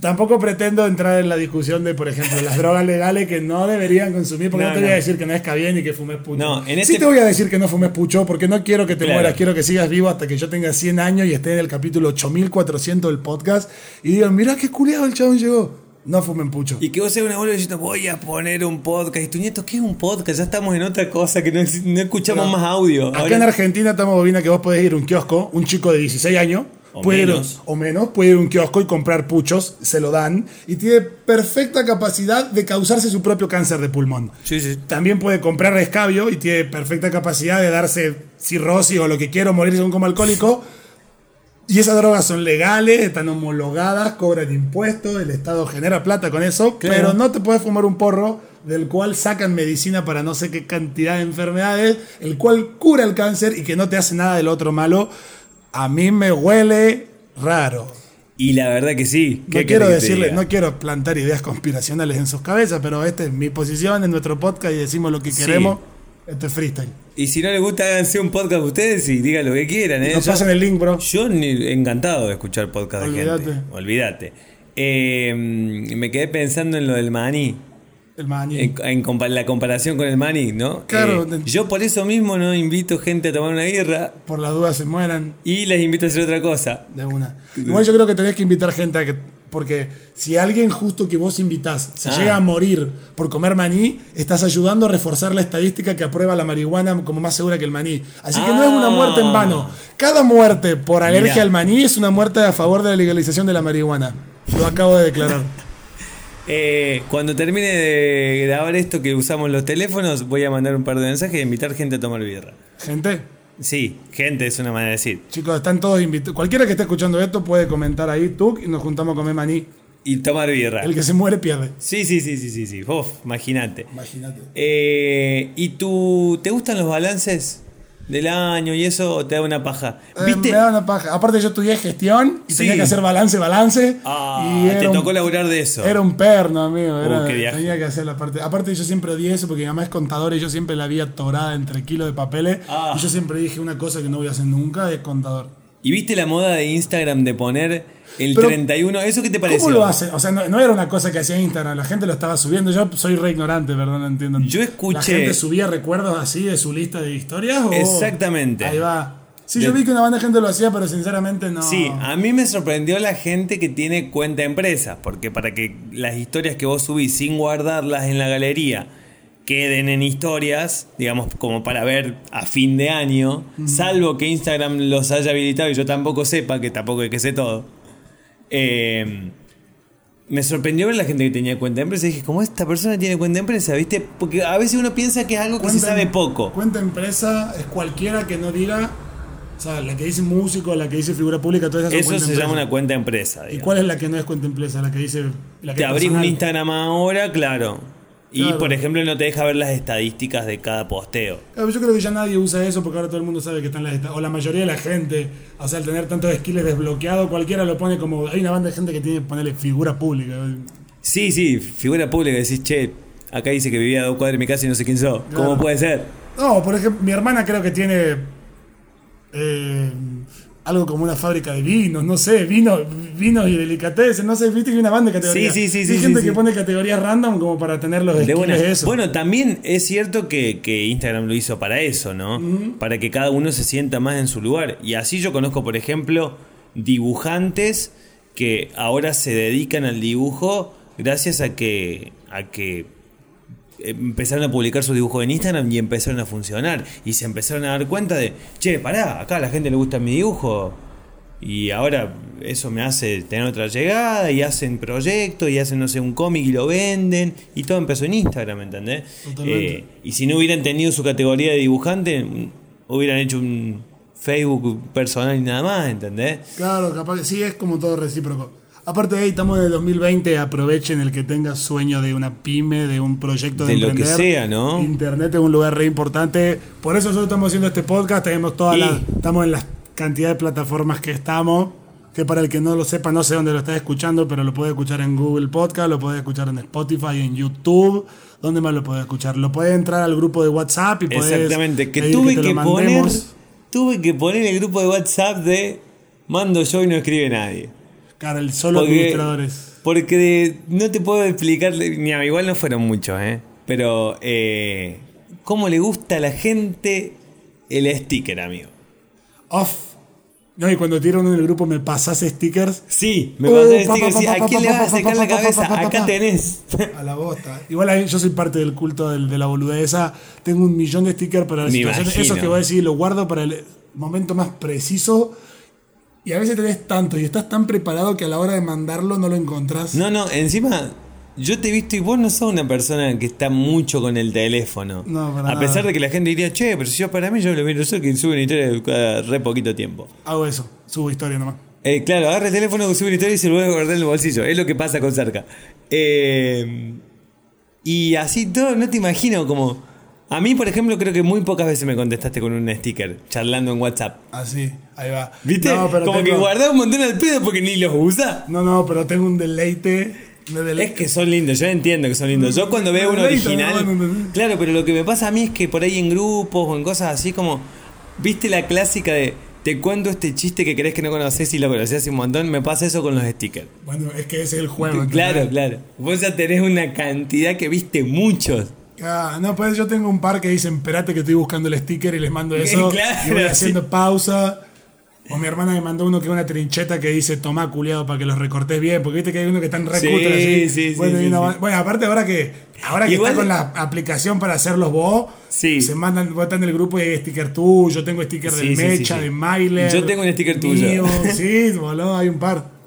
Speaker 1: tampoco pretendo entrar en la discusión de, por ejemplo, las *laughs* drogas legales que no deberían consumir, porque no,
Speaker 2: No,
Speaker 1: te voy a decir que no es bien y que fumes pucho.
Speaker 2: No, en
Speaker 1: Sí
Speaker 2: este-
Speaker 1: te voy a decir que no fumes pucho, porque no quiero que te
Speaker 2: Claro.
Speaker 1: mueras, quiero que sigas vivo hasta que yo tenga 100 años y esté en el capítulo 8400 del podcast y digan, mira qué culiado el chabón llegó. No fumen pucho.
Speaker 2: Y que vos seas una abuelo diciendo, voy a poner un podcast. Y tu nieto, ¿qué es un podcast? Ya estamos en otra cosa, que no, no escuchamos
Speaker 1: No.
Speaker 2: más audio.
Speaker 1: Acá
Speaker 2: Ahora-
Speaker 1: en Argentina estamos bobina que vos podés ir a un kiosco, un chico de 16 años,
Speaker 2: O
Speaker 1: puede
Speaker 2: menos.
Speaker 1: Ir, o menos, puede ir a un kiosco y comprar puchos, se lo dan, y tiene perfecta capacidad de causarse su propio cáncer de pulmón.
Speaker 2: Sí, sí.
Speaker 1: También puede comprar escabio y tiene perfecta capacidad de darse cirrosis o lo que quiera, o morirse como alcohólico. Y esas drogas son legales, están homologadas, cobran impuestos, el Estado genera plata con eso,
Speaker 2: Claro.
Speaker 1: pero no te puedes fumar un porro del cual sacan medicina para no sé qué cantidad de enfermedades, el cual cura el cáncer y que no te hace nada del otro malo. A mí me huele raro.
Speaker 2: Y la verdad que sí.
Speaker 1: No
Speaker 2: ¿Qué
Speaker 1: quiero decirle, no quiero plantar ideas conspiracionales en sus cabezas, pero esta es mi posición en nuestro podcast y decimos lo que
Speaker 2: Sí.
Speaker 1: queremos. Esto es freestyle.
Speaker 2: Y si no les gusta, háganse un podcast ustedes y digan lo que quieran. ¿eh?
Speaker 1: Nos
Speaker 2: Yo-
Speaker 1: pasan el link, bro.
Speaker 2: Yo encantado de escuchar podcast de
Speaker 1: Olvídate.
Speaker 2: gente. Olvídate. Eh, me quedé pensando en lo del maní.
Speaker 1: El maní.
Speaker 2: En, en compa- la comparación con el maní, ¿no?
Speaker 1: Claro.
Speaker 2: Eh, yo por eso mismo no invito gente a tomar una birra
Speaker 1: Por la duda se mueran
Speaker 2: y les invito a hacer otra cosa.
Speaker 1: de una. Igual yo creo que tenés que invitar gente a que. Porque si alguien justo que vos invitás se
Speaker 2: Ah.
Speaker 1: llega a morir por comer maní, estás ayudando a reforzar la estadística que aprueba la marihuana como más segura que el maní. Así que no es una
Speaker 2: Ah.
Speaker 1: muerte en vano. Cada muerte por alergia al maní es una muerte a favor de la legalización de la marihuana. Lo acabo de declarar. *laughs*
Speaker 2: Eh, cuando termine de grabar esto que usamos los teléfonos, voy a mandar un par de mensajes e invitar gente a tomar birra.
Speaker 1: Gente,
Speaker 2: Sí, gente es una manera de decir.
Speaker 1: chicos, están todos invitados. Cualquiera que esté escuchando esto puede comentar ahí, tú, y nos juntamos a comer maní.
Speaker 2: Y tomar birra.
Speaker 1: El que se muere pierde.
Speaker 2: Sí, sí, sí, sí, sí, sí. Imagínate.
Speaker 1: Imagínate.
Speaker 2: Eh, ¿Y tú, te gustan los balances del año y eso te da una paja?
Speaker 1: Eh,
Speaker 2: ¿Viste?
Speaker 1: me da una paja. Aparte yo estudié gestión y
Speaker 2: Sí.
Speaker 1: tenía que hacer balance, balance.
Speaker 2: Ah,
Speaker 1: y
Speaker 2: te
Speaker 1: un-
Speaker 2: tocó laburar de eso.
Speaker 1: Era un perno, amigo. Era,
Speaker 2: Uh,
Speaker 1: tenía que hacer la parte. Aparte yo siempre odié eso porque mi mamá es contadora y yo siempre la vi atorada entre kilos de papeles.
Speaker 2: Ah.
Speaker 1: Y yo siempre dije una cosa que no voy a hacer nunca, es contador.
Speaker 2: ¿Y viste la moda de Instagram de poner el
Speaker 1: Pero,
Speaker 2: 31? ¿Eso qué te pareció?
Speaker 1: ¿Cómo lo hace? O sea, no, no era una cosa que hacía Instagram, la gente lo estaba subiendo. Yo soy re ignorante, perdón, no entiendo.
Speaker 2: Yo escuché-
Speaker 1: ¿La gente subía recuerdos así de su lista de historias? O...
Speaker 2: Exactamente.
Speaker 1: Ahí va. Sí, yo vi que una banda de gente lo hacía, pero sinceramente no.
Speaker 2: Sí, a mí me sorprendió la gente que tiene cuenta empresa, porque para que las historias que vos subís sin guardarlas en la galería queden en historias, digamos, como para ver a fin de año, salvo que Instagram los haya habilitado y yo tampoco sepa, que tampoco es que sé todo. Eh, me sorprendió ver la gente que tenía cuenta de empresa y dije, ¿cómo esta persona tiene cuenta de empresa? ¿Viste? Porque a veces uno piensa que es algo que se
Speaker 1: Cuenta-
Speaker 2: sabe poco.
Speaker 1: Cuenta empresa es cualquiera que no diga. O sea, la que dice músico, la que dice figura pública, todas esas son
Speaker 2: Eso se
Speaker 1: empresa.
Speaker 2: llama una cuenta empresa.
Speaker 1: ¿Y cuál es la que no es cuenta empresa? La que dice. La que
Speaker 2: Te abrís un. Instagram ahora, claro. Y
Speaker 1: Claro.
Speaker 2: por ejemplo no te deja ver las estadísticas de cada posteo.
Speaker 1: Yo creo que ya nadie usa eso porque ahora todo el mundo sabe que están las. esta- O la mayoría de la gente. O sea, al tener tantos skills desbloqueados, cualquiera lo pone como. Hay una banda de gente que tiene que ponerle figura pública.
Speaker 2: Sí, sí, figura pública, decís, che, acá dice que vivía a dos cuadras de mi casa y no sé quién sos. ¿Cómo puede ser?
Speaker 1: No, por ejemplo, mi hermana creo que tiene. eh, algo como una fábrica de vinos, no sé, vinos vinos y delicatessen, no sé, viste que hay una banda de categorías.
Speaker 2: Sí, sí, sí,
Speaker 1: Hay
Speaker 2: sí,
Speaker 1: gente
Speaker 2: sí,
Speaker 1: que
Speaker 2: sí.
Speaker 1: pone categorías random como para tener los
Speaker 2: De
Speaker 1: skills
Speaker 2: buena.
Speaker 1: de eso.
Speaker 2: Bueno, también es cierto que, que Instagram lo hizo para eso, ¿no? Para que cada uno se sienta más en su lugar. Y así yo conozco, por ejemplo, dibujantes que ahora se dedican al dibujo gracias a que, a que empezaron a publicar sus dibujos en Instagram y empezaron a funcionar. Y se empezaron a dar cuenta de, che, pará, acá a la gente le gusta mi dibujo. Y ahora eso me hace tener otra llegada y hacen proyectos y hacen, no sé, un cómic y lo venden. Y todo empezó en Instagram, ¿entendés?
Speaker 1: Totalmente.
Speaker 2: Eh, y si no hubieran tenido su categoría de dibujante, hubieran hecho un Facebook personal y nada más, ¿entendés?
Speaker 1: Claro, capaz que sí, es como todo recíproco. Aparte de ahí, estamos en el 2020, aprovechen el que tenga sueño de una pyme, de un proyecto de,
Speaker 2: De lo que sea, ¿no?
Speaker 1: Internet es un lugar re importante. Por eso nosotros estamos haciendo este podcast, tenemos todas
Speaker 2: Y-
Speaker 1: las, estamos en la cantidad de plataformas que estamos. Que para el que no lo sepa, no sé dónde lo estás escuchando, pero lo puede escuchar en Google Podcast, lo puede escuchar en Spotify, en YouTube. ¿Dónde más lo puede escuchar? Lo puede entrar al grupo de WhatsApp y puedes
Speaker 2: Exactamente, que tuve que, poner tuve que poner el grupo de WhatsApp de mando yo y no escribe nadie.
Speaker 1: Claro, el solo
Speaker 2: Porque-
Speaker 1: administradores.
Speaker 2: Porque no te puedo explicar, ni a- igual no fueron muchos, ¿eh? Pero, eh, ¿cómo le gusta a la gente el sticker, amigo?
Speaker 1: Off. No, y cuando uno en el grupo me pasas stickers
Speaker 2: Sí, me
Speaker 1: Uh,
Speaker 2: pasó el
Speaker 1: pa,
Speaker 2: ¿a quién le vas a
Speaker 1: pa,
Speaker 2: la cabeza? Acá tenés.
Speaker 1: a la bosta. Igual yo soy parte del culto del- de la boludeza. Tengo un millón de stickers para las situaciones. Eso que voy a decir, lo guardo para el momento más preciso. Y a veces tenés tanto y estás tan preparado que a la hora de mandarlo no lo encontrás.
Speaker 2: No, no, encima yo te he visto y vos no sos una persona que está mucho con el teléfono.
Speaker 1: No, para
Speaker 2: A pesar
Speaker 1: nada.
Speaker 2: de que la gente diría, che, pero si yo para mí yo lo miro solo que sube una historia cada re poquito tiempo.
Speaker 1: Hago eso, subo historia nomás.
Speaker 2: Eh, claro, agarra el teléfono, sube una historia y se lo vuelve a guardar en el bolsillo. Es lo que pasa con cerca. Eh, y así todo, no te imagino como. A mí, por ejemplo, creo que muy pocas veces me contestaste con un sticker charlando en WhatsApp.
Speaker 1: Así, ahí va.
Speaker 2: ¿Viste?
Speaker 1: No, pero
Speaker 2: como que guardás un montón al pedo porque ni los usa.
Speaker 1: No, no, pero tengo un deleite. de.
Speaker 2: Es que son lindos, yo entiendo que son lindos. Yo cuando veo uno original. Claro, pero lo que me pasa a mí es que por ahí en grupos o en cosas así como. ¿Viste la clásica de te cuento este chiste que crees que no conoces y lo conoces hace un montón? Me pasa eso con los stickers.
Speaker 1: Bueno, es que ese es el juego.
Speaker 2: Claro, claro. Vos ya tenés una cantidad que viste muchos.
Speaker 1: Ah, no, pues yo tengo un par que dicen, esperate que estoy buscando el sticker y les mando *laughs* eso.
Speaker 2: Claro,
Speaker 1: y voy
Speaker 2: sí.
Speaker 1: haciendo pausa. O mi hermana me mandó uno que es una trincheta que dice, tomá culiado para que los recortes bien. Porque viste que hay uno que están re
Speaker 2: Sí, sí, sí,
Speaker 1: bueno, una-
Speaker 2: sí.
Speaker 1: bueno, aparte ahora que ahora que
Speaker 2: Igual-
Speaker 1: está con la aplicación para hacer los vos, se mandan, vos estás en el grupo y hay sticker tuyo, tengo sticker del Mecha, de Myler.
Speaker 2: Yo tengo un sticker tuyo.
Speaker 1: mío. Sí, boludo, hay un par.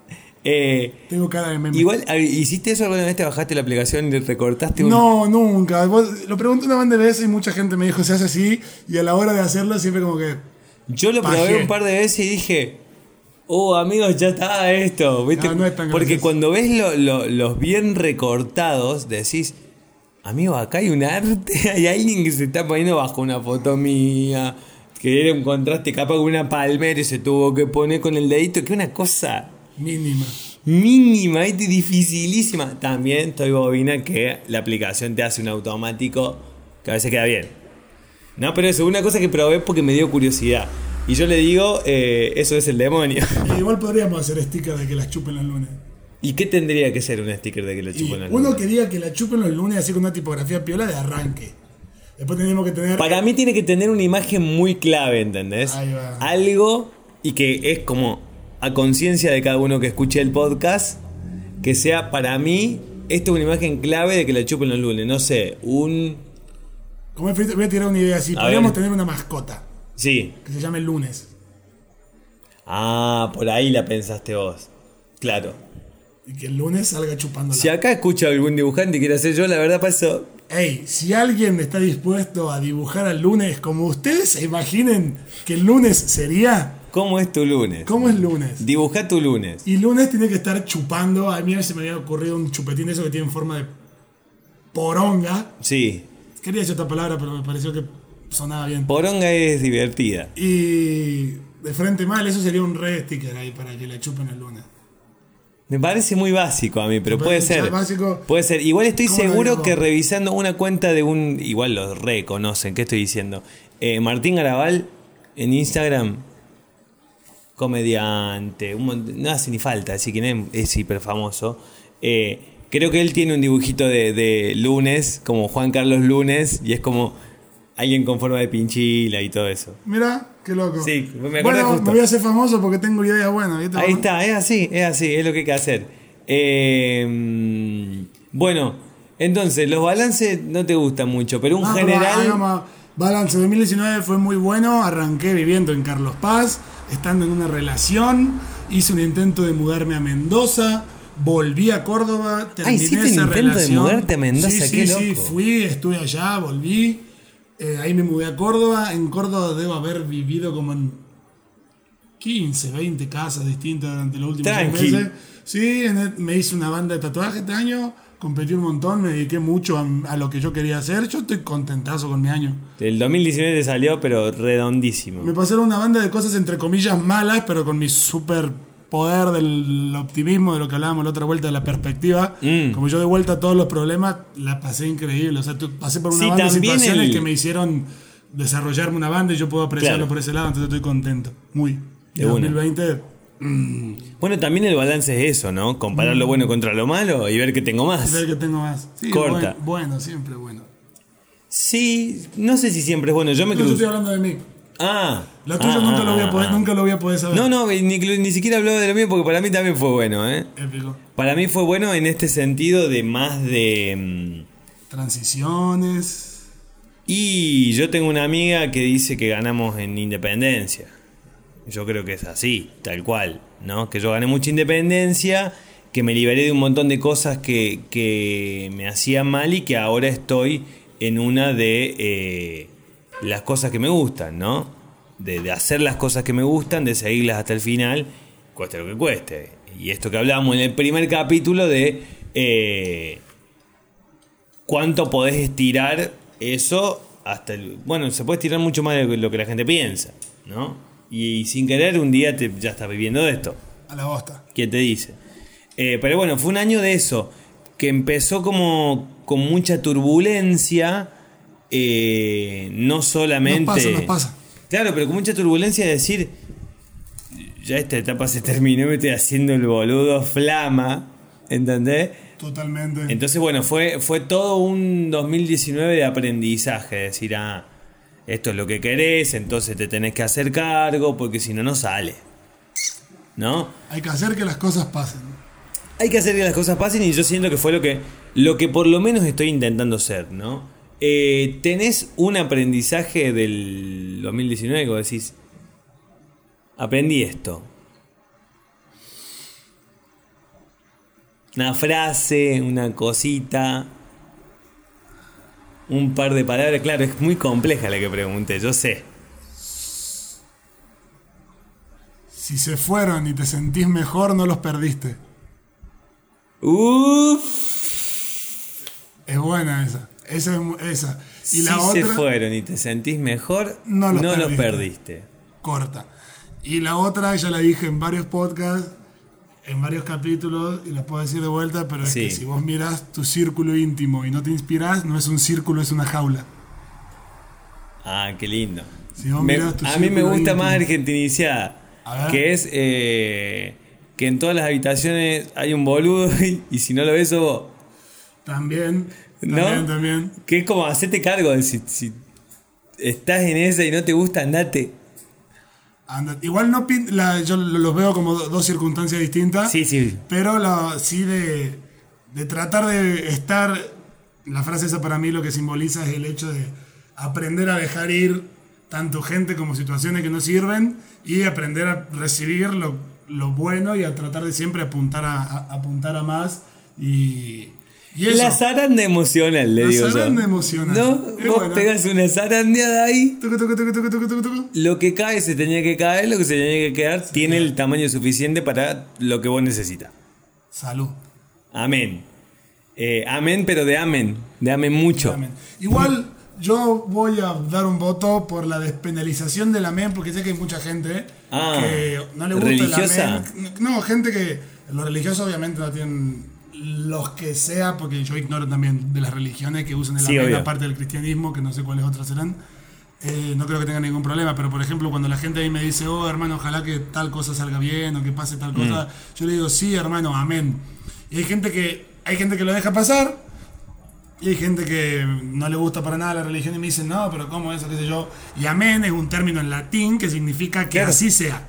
Speaker 2: Eh,
Speaker 1: Tengo cara de meme.
Speaker 2: igual, ¿hiciste eso alguna vez? ¿Te bajaste la aplicación y recortaste un.?
Speaker 1: No, nunca. Vos- lo pregunté una banda de veces y mucha gente me dijo se hace así. Y a la hora de hacerlo siempre como que.
Speaker 2: Yo lo probé un par de veces y dije, oh amigos, ya está esto. ¿viste?
Speaker 1: No, no es tan
Speaker 2: Porque
Speaker 1: gracioso.
Speaker 2: cuando ves lo- lo- los bien recortados, decís, amigo, acá hay un arte, *laughs* hay alguien que se está poniendo bajo una foto mía, que era un contraste capaz con una palmera y se tuvo que poner con el dedito, que una cosa
Speaker 1: Mínima.
Speaker 2: mínima y dificilísima. También estoy bobina que la aplicación te hace un automático que a veces queda bien. No, pero eso, una cosa que probé porque me dio curiosidad. Y yo le digo, eh, eso es el demonio. *laughs*
Speaker 1: Eh, igual podríamos hacer sticker de que las chupen los lunes.
Speaker 2: ¿Y qué tendría que ser un sticker de que le
Speaker 1: Y
Speaker 2: chupan la
Speaker 1: uno
Speaker 2: luna?
Speaker 1: quería que la chupen los lunes así con una tipografía piola de arranque. Después tenemos que tener.
Speaker 2: Para mí tiene que tener una imagen muy clave, ¿entendés? Algo y que es como a conciencia de cada uno que escuche el podcast, que sea para mí, esto es una imagen clave de que la chupen los lunes. No sé, un...
Speaker 1: Como voy a tirar una idea así.
Speaker 2: A
Speaker 1: Podríamos
Speaker 2: ver.
Speaker 1: tener una mascota
Speaker 2: Sí.
Speaker 1: que se llame el lunes.
Speaker 2: Ah, por ahí la pensaste vos. Claro.
Speaker 1: Y que el lunes salga chupándola.
Speaker 2: Si acá escucha algún dibujante y quiere hacer yo, la verdad paso.
Speaker 1: Ey, si alguien está dispuesto a dibujar al lunes como ustedes se imaginen que el lunes sería,
Speaker 2: ¿Cómo es tu lunes?
Speaker 1: ¿cómo es lunes?
Speaker 2: Dibuja tu lunes.
Speaker 1: Y lunes tiene que estar chupando. A mí se me había ocurrido un chupetín de eso que tiene forma de poronga.
Speaker 2: Sí.
Speaker 1: Quería decir otra palabra, pero me pareció que sonaba bien.
Speaker 2: Poronga es divertida.
Speaker 1: Y de frente mal, eso sería un red sticker ahí para que la chupen el lunes.
Speaker 2: Me parece muy básico a mí, pero
Speaker 1: ¿Te
Speaker 2: puede ser.
Speaker 1: básico?
Speaker 2: Puede ser. Igual estoy
Speaker 1: ¿Cómo lo
Speaker 2: seguro que revisando una cuenta de un. Igual los reconocen, ¿qué estoy diciendo? Eh, Martín Garabal en Instagram. Comediante. Un mont- no hace ni falta, así que es, es hiper famoso. Eh, creo que él tiene un dibujito de, de lunes, como Juan Carlos Lunes, y es como alguien con forma de pinchila y todo eso.
Speaker 1: Mira, qué loco.
Speaker 2: Sí, me
Speaker 1: bueno,
Speaker 2: justo.
Speaker 1: me voy a hacer famoso porque tengo ideas buenas.
Speaker 2: Ahí está, es así, es así, es lo que hay que hacer. Eh, bueno, entonces, los balances no te gustan mucho, pero un
Speaker 1: No,
Speaker 2: general.
Speaker 1: Balance 2019 fue muy bueno. Arranqué viviendo en Carlos Paz, estando en una relación. Hice un intento de mudarme a Mendoza. Volví a Córdoba. Terminé
Speaker 2: hiciste un
Speaker 1: esa
Speaker 2: intento de
Speaker 1: relación.
Speaker 2: mudarte a Mendoza,
Speaker 1: Sí, sí,
Speaker 2: qué
Speaker 1: sí. Fui, estuve allá, volví. Eh, ahí me mudé a Córdoba. En Córdoba debo haber vivido como en 15, 20 casas distintas durante los últimos
Speaker 2: Tranqui.
Speaker 1: meses. Sí, el- me hice una banda de tatuajes este año. Competí un montón, me dediqué mucho a, a lo que yo quería hacer. Yo estoy contentazo con mi año.
Speaker 2: El 2019 te salió, pero redondísimo.
Speaker 1: Me pasaron una banda de cosas entre comillas malas, pero con mi super poder del optimismo, de lo que hablábamos la otra vuelta, de la perspectiva.
Speaker 2: Mm.
Speaker 1: Como yo de vuelta a todos los problemas, la pasé increíble. O sea, pasé por una
Speaker 2: Sí,
Speaker 1: banda de situaciones
Speaker 2: el-
Speaker 1: que me hicieron desarrollarme una banda y yo puedo apreciarlo
Speaker 2: Claro.
Speaker 1: por ese lado, entonces estoy contento. Muy.
Speaker 2: De una.
Speaker 1: 2020, mm,
Speaker 2: Bueno, también el balance es eso, ¿no? Comparar lo bueno contra lo malo y ver que tengo más.
Speaker 1: ver que tengo más. Sí,
Speaker 2: Corta.
Speaker 1: Bueno, bueno, siempre bueno.
Speaker 2: Sí, no sé si siempre es bueno. Yo me
Speaker 1: No, yo estoy hablando de mí.
Speaker 2: Ah.
Speaker 1: Lo tuyo
Speaker 2: ah,
Speaker 1: nunca,
Speaker 2: ah,
Speaker 1: lo voy a poder,
Speaker 2: ah.
Speaker 1: nunca lo voy a poder saber.
Speaker 2: No, no, ni, ni siquiera hablaba de lo mío porque para mí también fue bueno, ¿eh?
Speaker 1: Épico.
Speaker 2: Para mí fue bueno en este sentido de más de... mm,
Speaker 1: Transiciones.
Speaker 2: Y yo tengo una amiga que dice que ganamos en independencia. Yo creo que es así, tal cual, ¿no? Que yo gané mucha independencia, que me liberé de un montón de cosas que, que me hacían mal y que ahora estoy en una de eh, las cosas que me gustan, ¿no? De, hacer las cosas que me gustan, de seguirlas hasta el final, cueste lo que cueste. Y esto que hablábamos en el primer capítulo de eh, cuánto podés estirar eso hasta el... Bueno, se puede estirar mucho más de lo que la gente piensa, ¿no? Y, sin querer un día te, ya estás viviendo de esto.
Speaker 1: A la bosta.
Speaker 2: ¿Quién te dice? Eh, pero bueno, fue un año de eso, que empezó como con mucha turbulencia, eh, no solamente...
Speaker 1: Nos pasa, nos pasa.
Speaker 2: Claro, pero con mucha turbulencia de decir, ya esta etapa se terminó, me estoy haciendo el boludo flama, ¿entendés?
Speaker 1: Totalmente.
Speaker 2: Entonces, bueno, fue, fue todo un 2019 de aprendizaje, decir, ah, esto es lo que querés, entonces te tenés que hacer cargo, porque si no, no sale. ¿No?
Speaker 1: Hay que hacer que las cosas pasen.
Speaker 2: Hay que hacer que las cosas pasen y yo siento que fue lo que, lo que por lo menos estoy intentando ser, ¿no? Eh, ¿Tenés un aprendizaje del 2019 que vos decís, aprendí esto? Una frase, una cosita, un par de palabras. Claro, es muy compleja la que pregunté, yo sé.
Speaker 1: Si se fueron y te sentís mejor, no los perdiste.
Speaker 2: Uff.
Speaker 1: Es buena esa. Esa es esa. Y
Speaker 2: Si
Speaker 1: la
Speaker 2: se
Speaker 1: otra,
Speaker 2: fueron y te sentís mejor,
Speaker 1: No
Speaker 2: no
Speaker 1: los
Speaker 2: los,
Speaker 1: perdiste.
Speaker 2: perdiste.
Speaker 1: corta. Y la otra, ya la dije en varios podcasts, en varios capítulos, y la puedo decir de vuelta, pero es que si vos miras tu círculo íntimo y no te inspirás, no es un círculo, es una jaula.
Speaker 2: Ah, qué lindo.
Speaker 1: Si vos
Speaker 2: Me-
Speaker 1: mirás tu
Speaker 2: a mí me gusta
Speaker 1: íntimo.
Speaker 2: más argentiniciada.
Speaker 1: A ver.
Speaker 2: Que es eh, que en todas las habitaciones hay un boludo *laughs* y, y si no lo ves, vos.
Speaker 1: También,
Speaker 2: ¿No?
Speaker 1: también, también.
Speaker 2: Que es como hacerte cargo de si, si estás en esa y no te gusta, andate.
Speaker 1: Anda- Igual no la- yo lo- los veo como do- dos circunstancias distintas.
Speaker 2: Sí, sí.
Speaker 1: Pero la- sí de, de tratar de estar, la frase esa para mí lo que simboliza es el hecho de aprender a dejar ir tanto gente como situaciones que no sirven y aprender a recibir lo, lo bueno y a tratar de siempre apuntar a, a- apuntar a más y, y eso.
Speaker 2: La zaranda emocional, le
Speaker 1: La
Speaker 2: digo
Speaker 1: zaranda
Speaker 2: yo.
Speaker 1: emocional.
Speaker 2: ¿No?
Speaker 1: Es
Speaker 2: Vos
Speaker 1: buena.
Speaker 2: pegas una zarandeada ahí.
Speaker 1: Tucu, tucu, tucu.
Speaker 2: Lo que cae se tenía que caer, lo que se tenía que quedar tiene el tamaño suficiente para lo que vos necesitas.
Speaker 1: Salud.
Speaker 2: Amén. Eh, amén, pero de amén. De amén mucho.
Speaker 1: Amén. Igual yo voy a dar un voto por la despenalización del amén, porque sé que hay mucha gente
Speaker 2: Ah,
Speaker 1: que no le gusta
Speaker 2: ¿religiosa?
Speaker 1: el amén. No, gente que los religiosos obviamente no tienen los que sea, porque yo ignoro también de las religiones que usan
Speaker 2: Sí,
Speaker 1: amén,
Speaker 2: obvio.
Speaker 1: aparte del cristianismo, que no sé cuáles otras serán. Eh, no creo que tengan ningún problema, pero por ejemplo, cuando la gente ahí me dice, oh hermano, ojalá que tal cosa salga bien o que pase tal cosa,
Speaker 2: Mm.
Speaker 1: yo le digo, sí, hermano, amén. Y hay gente que, hay gente que lo deja pasar, y hay gente que no le gusta para nada la religión y me dicen, no, pero ¿cómo eso? ¿Qué sé yo? Y amén es un término en latín que significa que
Speaker 2: Claro.
Speaker 1: así sea.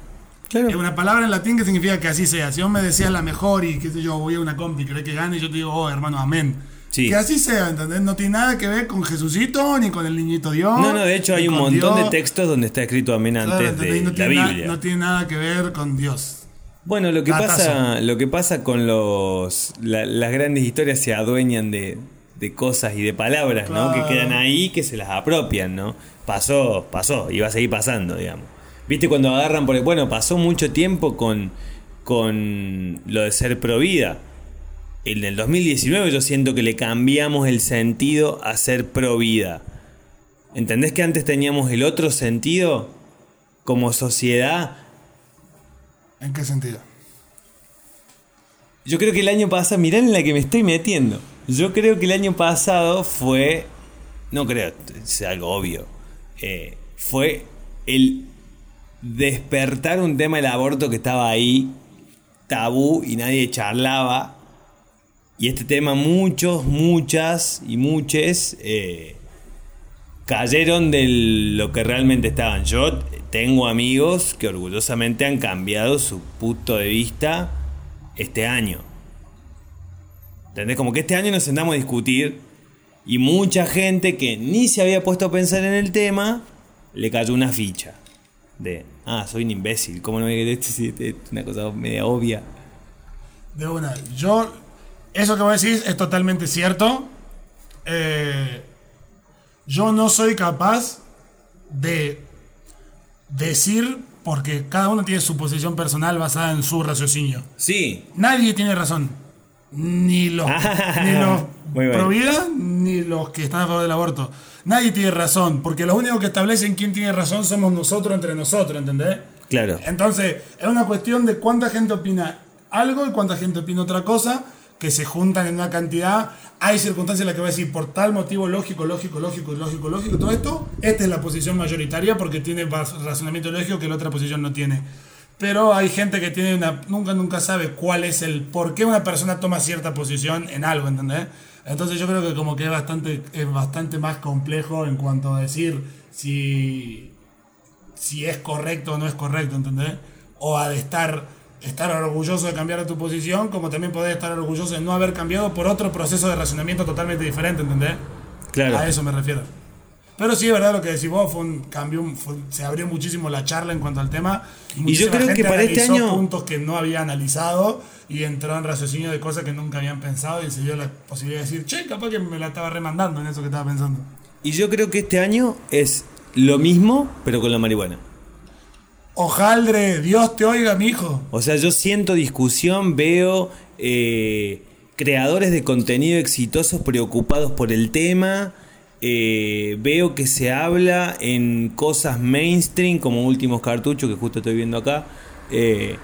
Speaker 2: Claro.
Speaker 1: Es una palabra en latín que significa que así sea. Si vos me decías la mejor y qué sé yo, voy a una compi, querés que gane, yo te digo, oh, hermano, amén.
Speaker 2: Sí.
Speaker 1: Que así sea, ¿entendés? No tiene nada que ver con Jesucito ni con el niñito Dios.
Speaker 2: No, no, de hecho hay un montón
Speaker 1: Dios.
Speaker 2: de textos donde está escrito amén antes de
Speaker 1: no,
Speaker 2: la Biblia.
Speaker 1: no tiene nada que ver con Dios.
Speaker 2: Bueno, lo que
Speaker 1: Datazo.
Speaker 2: pasa, lo que pasa con los la- las grandes historias se adueñan de, de cosas y de palabras, ¿no? Que quedan ahí, que se las apropian, ¿no? Pasó, pasó, y va a seguir pasando, digamos. ¿Viste cuando agarran por bueno, pasó mucho tiempo con con lo de ser pro vida. En el 2019 yo siento que le cambiamos el sentido a ser pro vida. ¿Entendés que antes teníamos el otro sentido como sociedad?
Speaker 1: ¿En qué sentido?
Speaker 2: Yo creo que el año pasado, mirá en la que me estoy metiendo. Yo creo que el año pasado fue, no creo, es algo obvio, eh, fue el despertar un tema del aborto que estaba ahí, tabú y nadie charlaba. Y este tema muchos, muchas y muchos eh, cayeron de lo que realmente estaban. Yo tengo amigos que orgullosamente han cambiado su punto de vista este año. ¿Entendés? Como que este año nos sentamos a discutir y mucha gente que ni se había puesto a pensar en el tema le cayó una ficha. De, ah, soy un imbécil, ¿cómo no me es una cosa media obvia?
Speaker 1: De una. Yo, eso que vos decís es totalmente cierto. Eh, yo no soy capaz de decir, porque cada uno tiene su posición personal basada en su raciocinio.
Speaker 2: Sí.
Speaker 1: Nadie tiene razón. Ni los, ni los pro vida, ni los que están a favor del aborto. Nadie tiene razón, porque los únicos que establecen quién tiene razón somos nosotros entre nosotros, ¿entendés?
Speaker 2: Claro.
Speaker 1: Entonces, es una cuestión de cuánta gente opina algo y cuánta gente opina otra cosa, que se juntan en una cantidad. Hay circunstancias en las que va a decir, por tal motivo lógico, lógico, lógico, lógico, lógico, todo esto, esta es la posición mayoritaria porque tiene razonamiento lógico que la otra posición no tiene. Pero hay gente que tiene una. Nunca, nunca sabe cuál es el. por qué una persona toma cierta posición en algo, ¿entendés? Entonces yo creo que como que es bastante, es bastante más complejo en cuanto a decir si si es correcto o no es correcto, ¿entendés? O a estar, estar orgulloso de cambiar de tu posición, como también podés estar orgulloso de no haber cambiado por otro proceso de razonamiento totalmente diferente, ¿entendés?
Speaker 2: Claro.
Speaker 1: A eso me refiero. Pero sí, es verdad lo que decís vos, fue un cambio, fue- se abrió muchísimo la charla en cuanto al tema.
Speaker 2: yo
Speaker 1: muchísima
Speaker 2: creo
Speaker 1: gente
Speaker 2: que para este año-
Speaker 1: puntos que no había analizado y entró en raciocinio de cosas que nunca habían pensado y se dio la posibilidad de decir, che, capaz que me la estaba remandando en eso que estaba pensando.
Speaker 2: Y yo creo que este año es lo mismo, pero con la marihuana.
Speaker 1: Ojaldre, Dios te oiga, mi hijo.
Speaker 2: O sea, yo siento discusión, veo eh, creadores de contenido exitosos preocupados por el tema, eh, veo que se habla en cosas mainstream como últimos cartuchos que justo estoy viendo acá. Eh,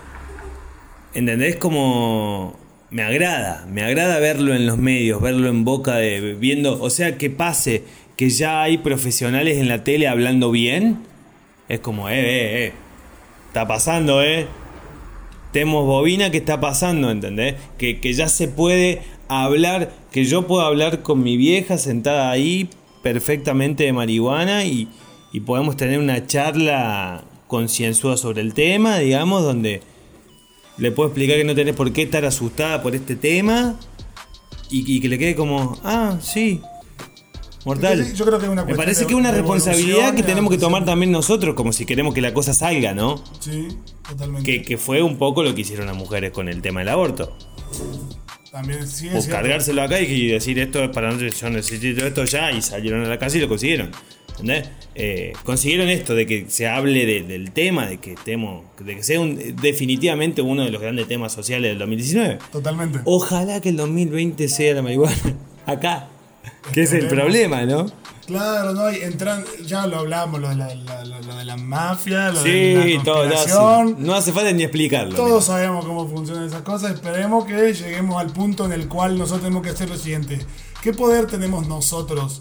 Speaker 2: ¿Entendés? Como me agrada, me agrada verlo en los medios, verlo en boca de viendo, o sea, que pase que ya hay profesionales en la tele hablando bien, es como, eh, eh, eh, está pasando, eh. Temos bobina que está pasando, ¿entendés? Que, que ya se puede hablar, que yo puedo hablar con mi vieja sentada ahí perfectamente de marihuana y, y podemos tener una charla concienzuda sobre el tema, digamos, donde le puedo explicar que no tenés por qué estar asustada por este tema y, y que le quede como, ah, sí, mortal.
Speaker 1: Yo creo que es una
Speaker 2: Me parece que es una responsabilidad que tenemos que tomar también nosotros, como si queremos que la cosa salga, ¿no?
Speaker 1: Sí, totalmente.
Speaker 2: Que, que fue un poco lo que hicieron las mujeres con el tema del aborto.
Speaker 1: También sí cierto.
Speaker 2: cargárselo acá y decir esto es para nosotros, yo necesito esto ya, y salieron a la casa y lo consiguieron. ¿Entendés? Eh, consiguieron esto de que se hable de- del tema, de que estemos, de que sea un- definitivamente uno de los grandes temas sociales del 2019.
Speaker 1: Totalmente.
Speaker 2: Ojalá que el 2020 sea la marihuana acá, que es el problema, ¿no?
Speaker 1: Claro, no, y entran, ya lo hablamos, lo de la, la- lo- lo de la mafia, lo de
Speaker 2: Sí,
Speaker 1: la
Speaker 2: todo, no hace falta ni explicarlo.
Speaker 1: Todos sabemos cómo funcionan esas cosas. Esperemos que lleguemos al punto en el cual nosotros tenemos que hacer lo siguiente. ¿Qué poder tenemos nosotros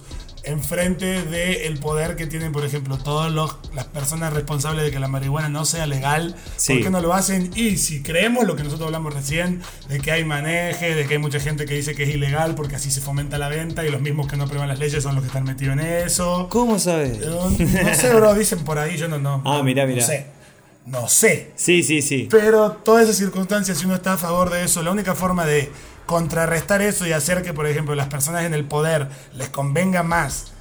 Speaker 1: enfrente del poder que tienen, por ejemplo, todas las personas responsables de que la marihuana no sea legal?
Speaker 2: Sí.
Speaker 1: ¿Por qué no lo hacen? Y si creemos lo que nosotros hablamos recién, de que hay maneje, de que hay mucha gente que dice que es ilegal porque así se fomenta la venta y los mismos que no prueban las leyes son los que están metidos en eso.
Speaker 2: ¿Cómo sabes?
Speaker 1: No, no sé, bro, dicen por ahí, yo no, no.
Speaker 2: Ah, mirá, mirá.
Speaker 1: No sé. No sé.
Speaker 2: Sí, sí, sí.
Speaker 1: Pero todas esas circunstancias, si uno está a favor de eso, la única forma de contrarrestar eso y hacer que, por ejemplo, las personas en el poder les convenga más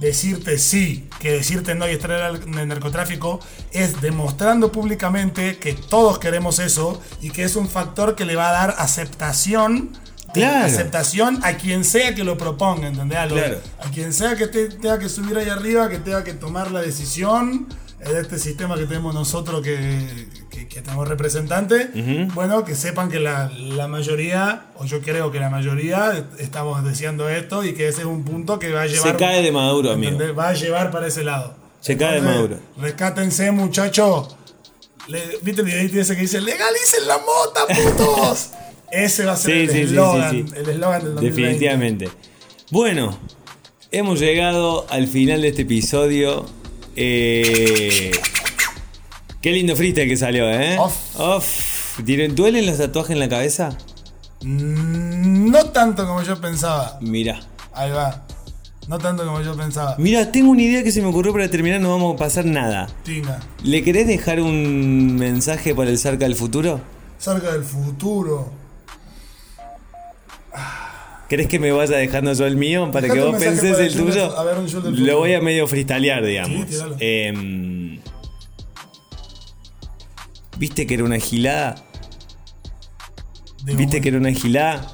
Speaker 1: decirte sí que decirte no y estar en el narcotráfico es demostrando públicamente que todos queremos eso y que es un factor que le va a dar aceptación
Speaker 2: Claro.
Speaker 1: aceptación a quien sea que lo proponga, ¿entendés? A, lo-
Speaker 2: Claro.
Speaker 1: a quien sea que te- tenga que subir ahí arriba, que tenga que tomar la decisión de este sistema que tenemos nosotros que, que, tenemos representantes, bueno, que sepan que la, la mayoría, o yo creo que la mayoría, estamos deseando esto y que ese es un punto que va a llevar...
Speaker 2: Se cae de Maduro, amigo.
Speaker 1: Va a llevar para ese lado.
Speaker 2: Se cae de Maduro.
Speaker 1: Rescátense, muchachos. ¿Viste el videito ese que dice, legalicen la mota, putos? *laughs* Ese va a ser
Speaker 2: Sí,
Speaker 1: el eslogan,
Speaker 2: sí, sí.
Speaker 1: el eslogan del 2020.
Speaker 2: Definitivamente. Bueno, hemos llegado al final de este episodio. Eh, qué lindo freestyle que salió, ¿eh?
Speaker 1: Off.
Speaker 2: Off. ¿Tienen- ¿Duelen los tatuajes en la cabeza?
Speaker 1: Mm, No tanto como yo pensaba.
Speaker 2: Mira.
Speaker 1: Ahí va. No tanto como yo pensaba.
Speaker 2: Mira, tengo una idea que se me ocurrió para terminar, no vamos a pasar nada.
Speaker 1: Tinga.
Speaker 2: ¿Le querés dejar un mensaje para el cerca del futuro?
Speaker 1: Cerca del futuro.
Speaker 2: ¿Querés que me vaya dejando yo el mío para
Speaker 1: Dejate
Speaker 2: que vos
Speaker 1: para
Speaker 2: el tuyo?
Speaker 1: a ver, un yo del
Speaker 2: Lo voy a medio freestylear, digamos.
Speaker 1: Sí,
Speaker 2: ¿Viste que era una gilada? ¿Viste que era una gilada?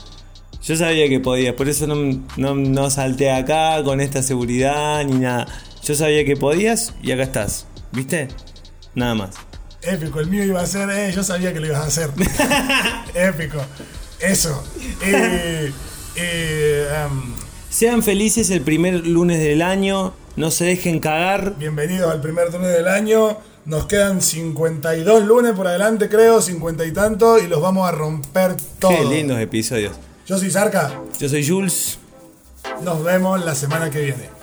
Speaker 2: Yo sabía que podías, por eso no, no, no salté acá con esta seguridad ni nada. Yo sabía que podías y acá estás. ¿Viste? Nada más.
Speaker 1: Épico, el mío iba a ser, eh, yo sabía que lo ibas a hacer. *laughs* Épico. Eso. Eh, *laughs* eh,
Speaker 2: Sean felices el primer lunes del año. No se dejen cagar.
Speaker 1: bienvenidos al primer lunes del año. Nos quedan 52 lunes por adelante, creo, 50 y tanto, y los vamos a romper todos.
Speaker 2: Qué lindos episodios.
Speaker 1: Yo soy Zarca.
Speaker 2: Yo soy Jules.
Speaker 1: Nos vemos la semana que viene.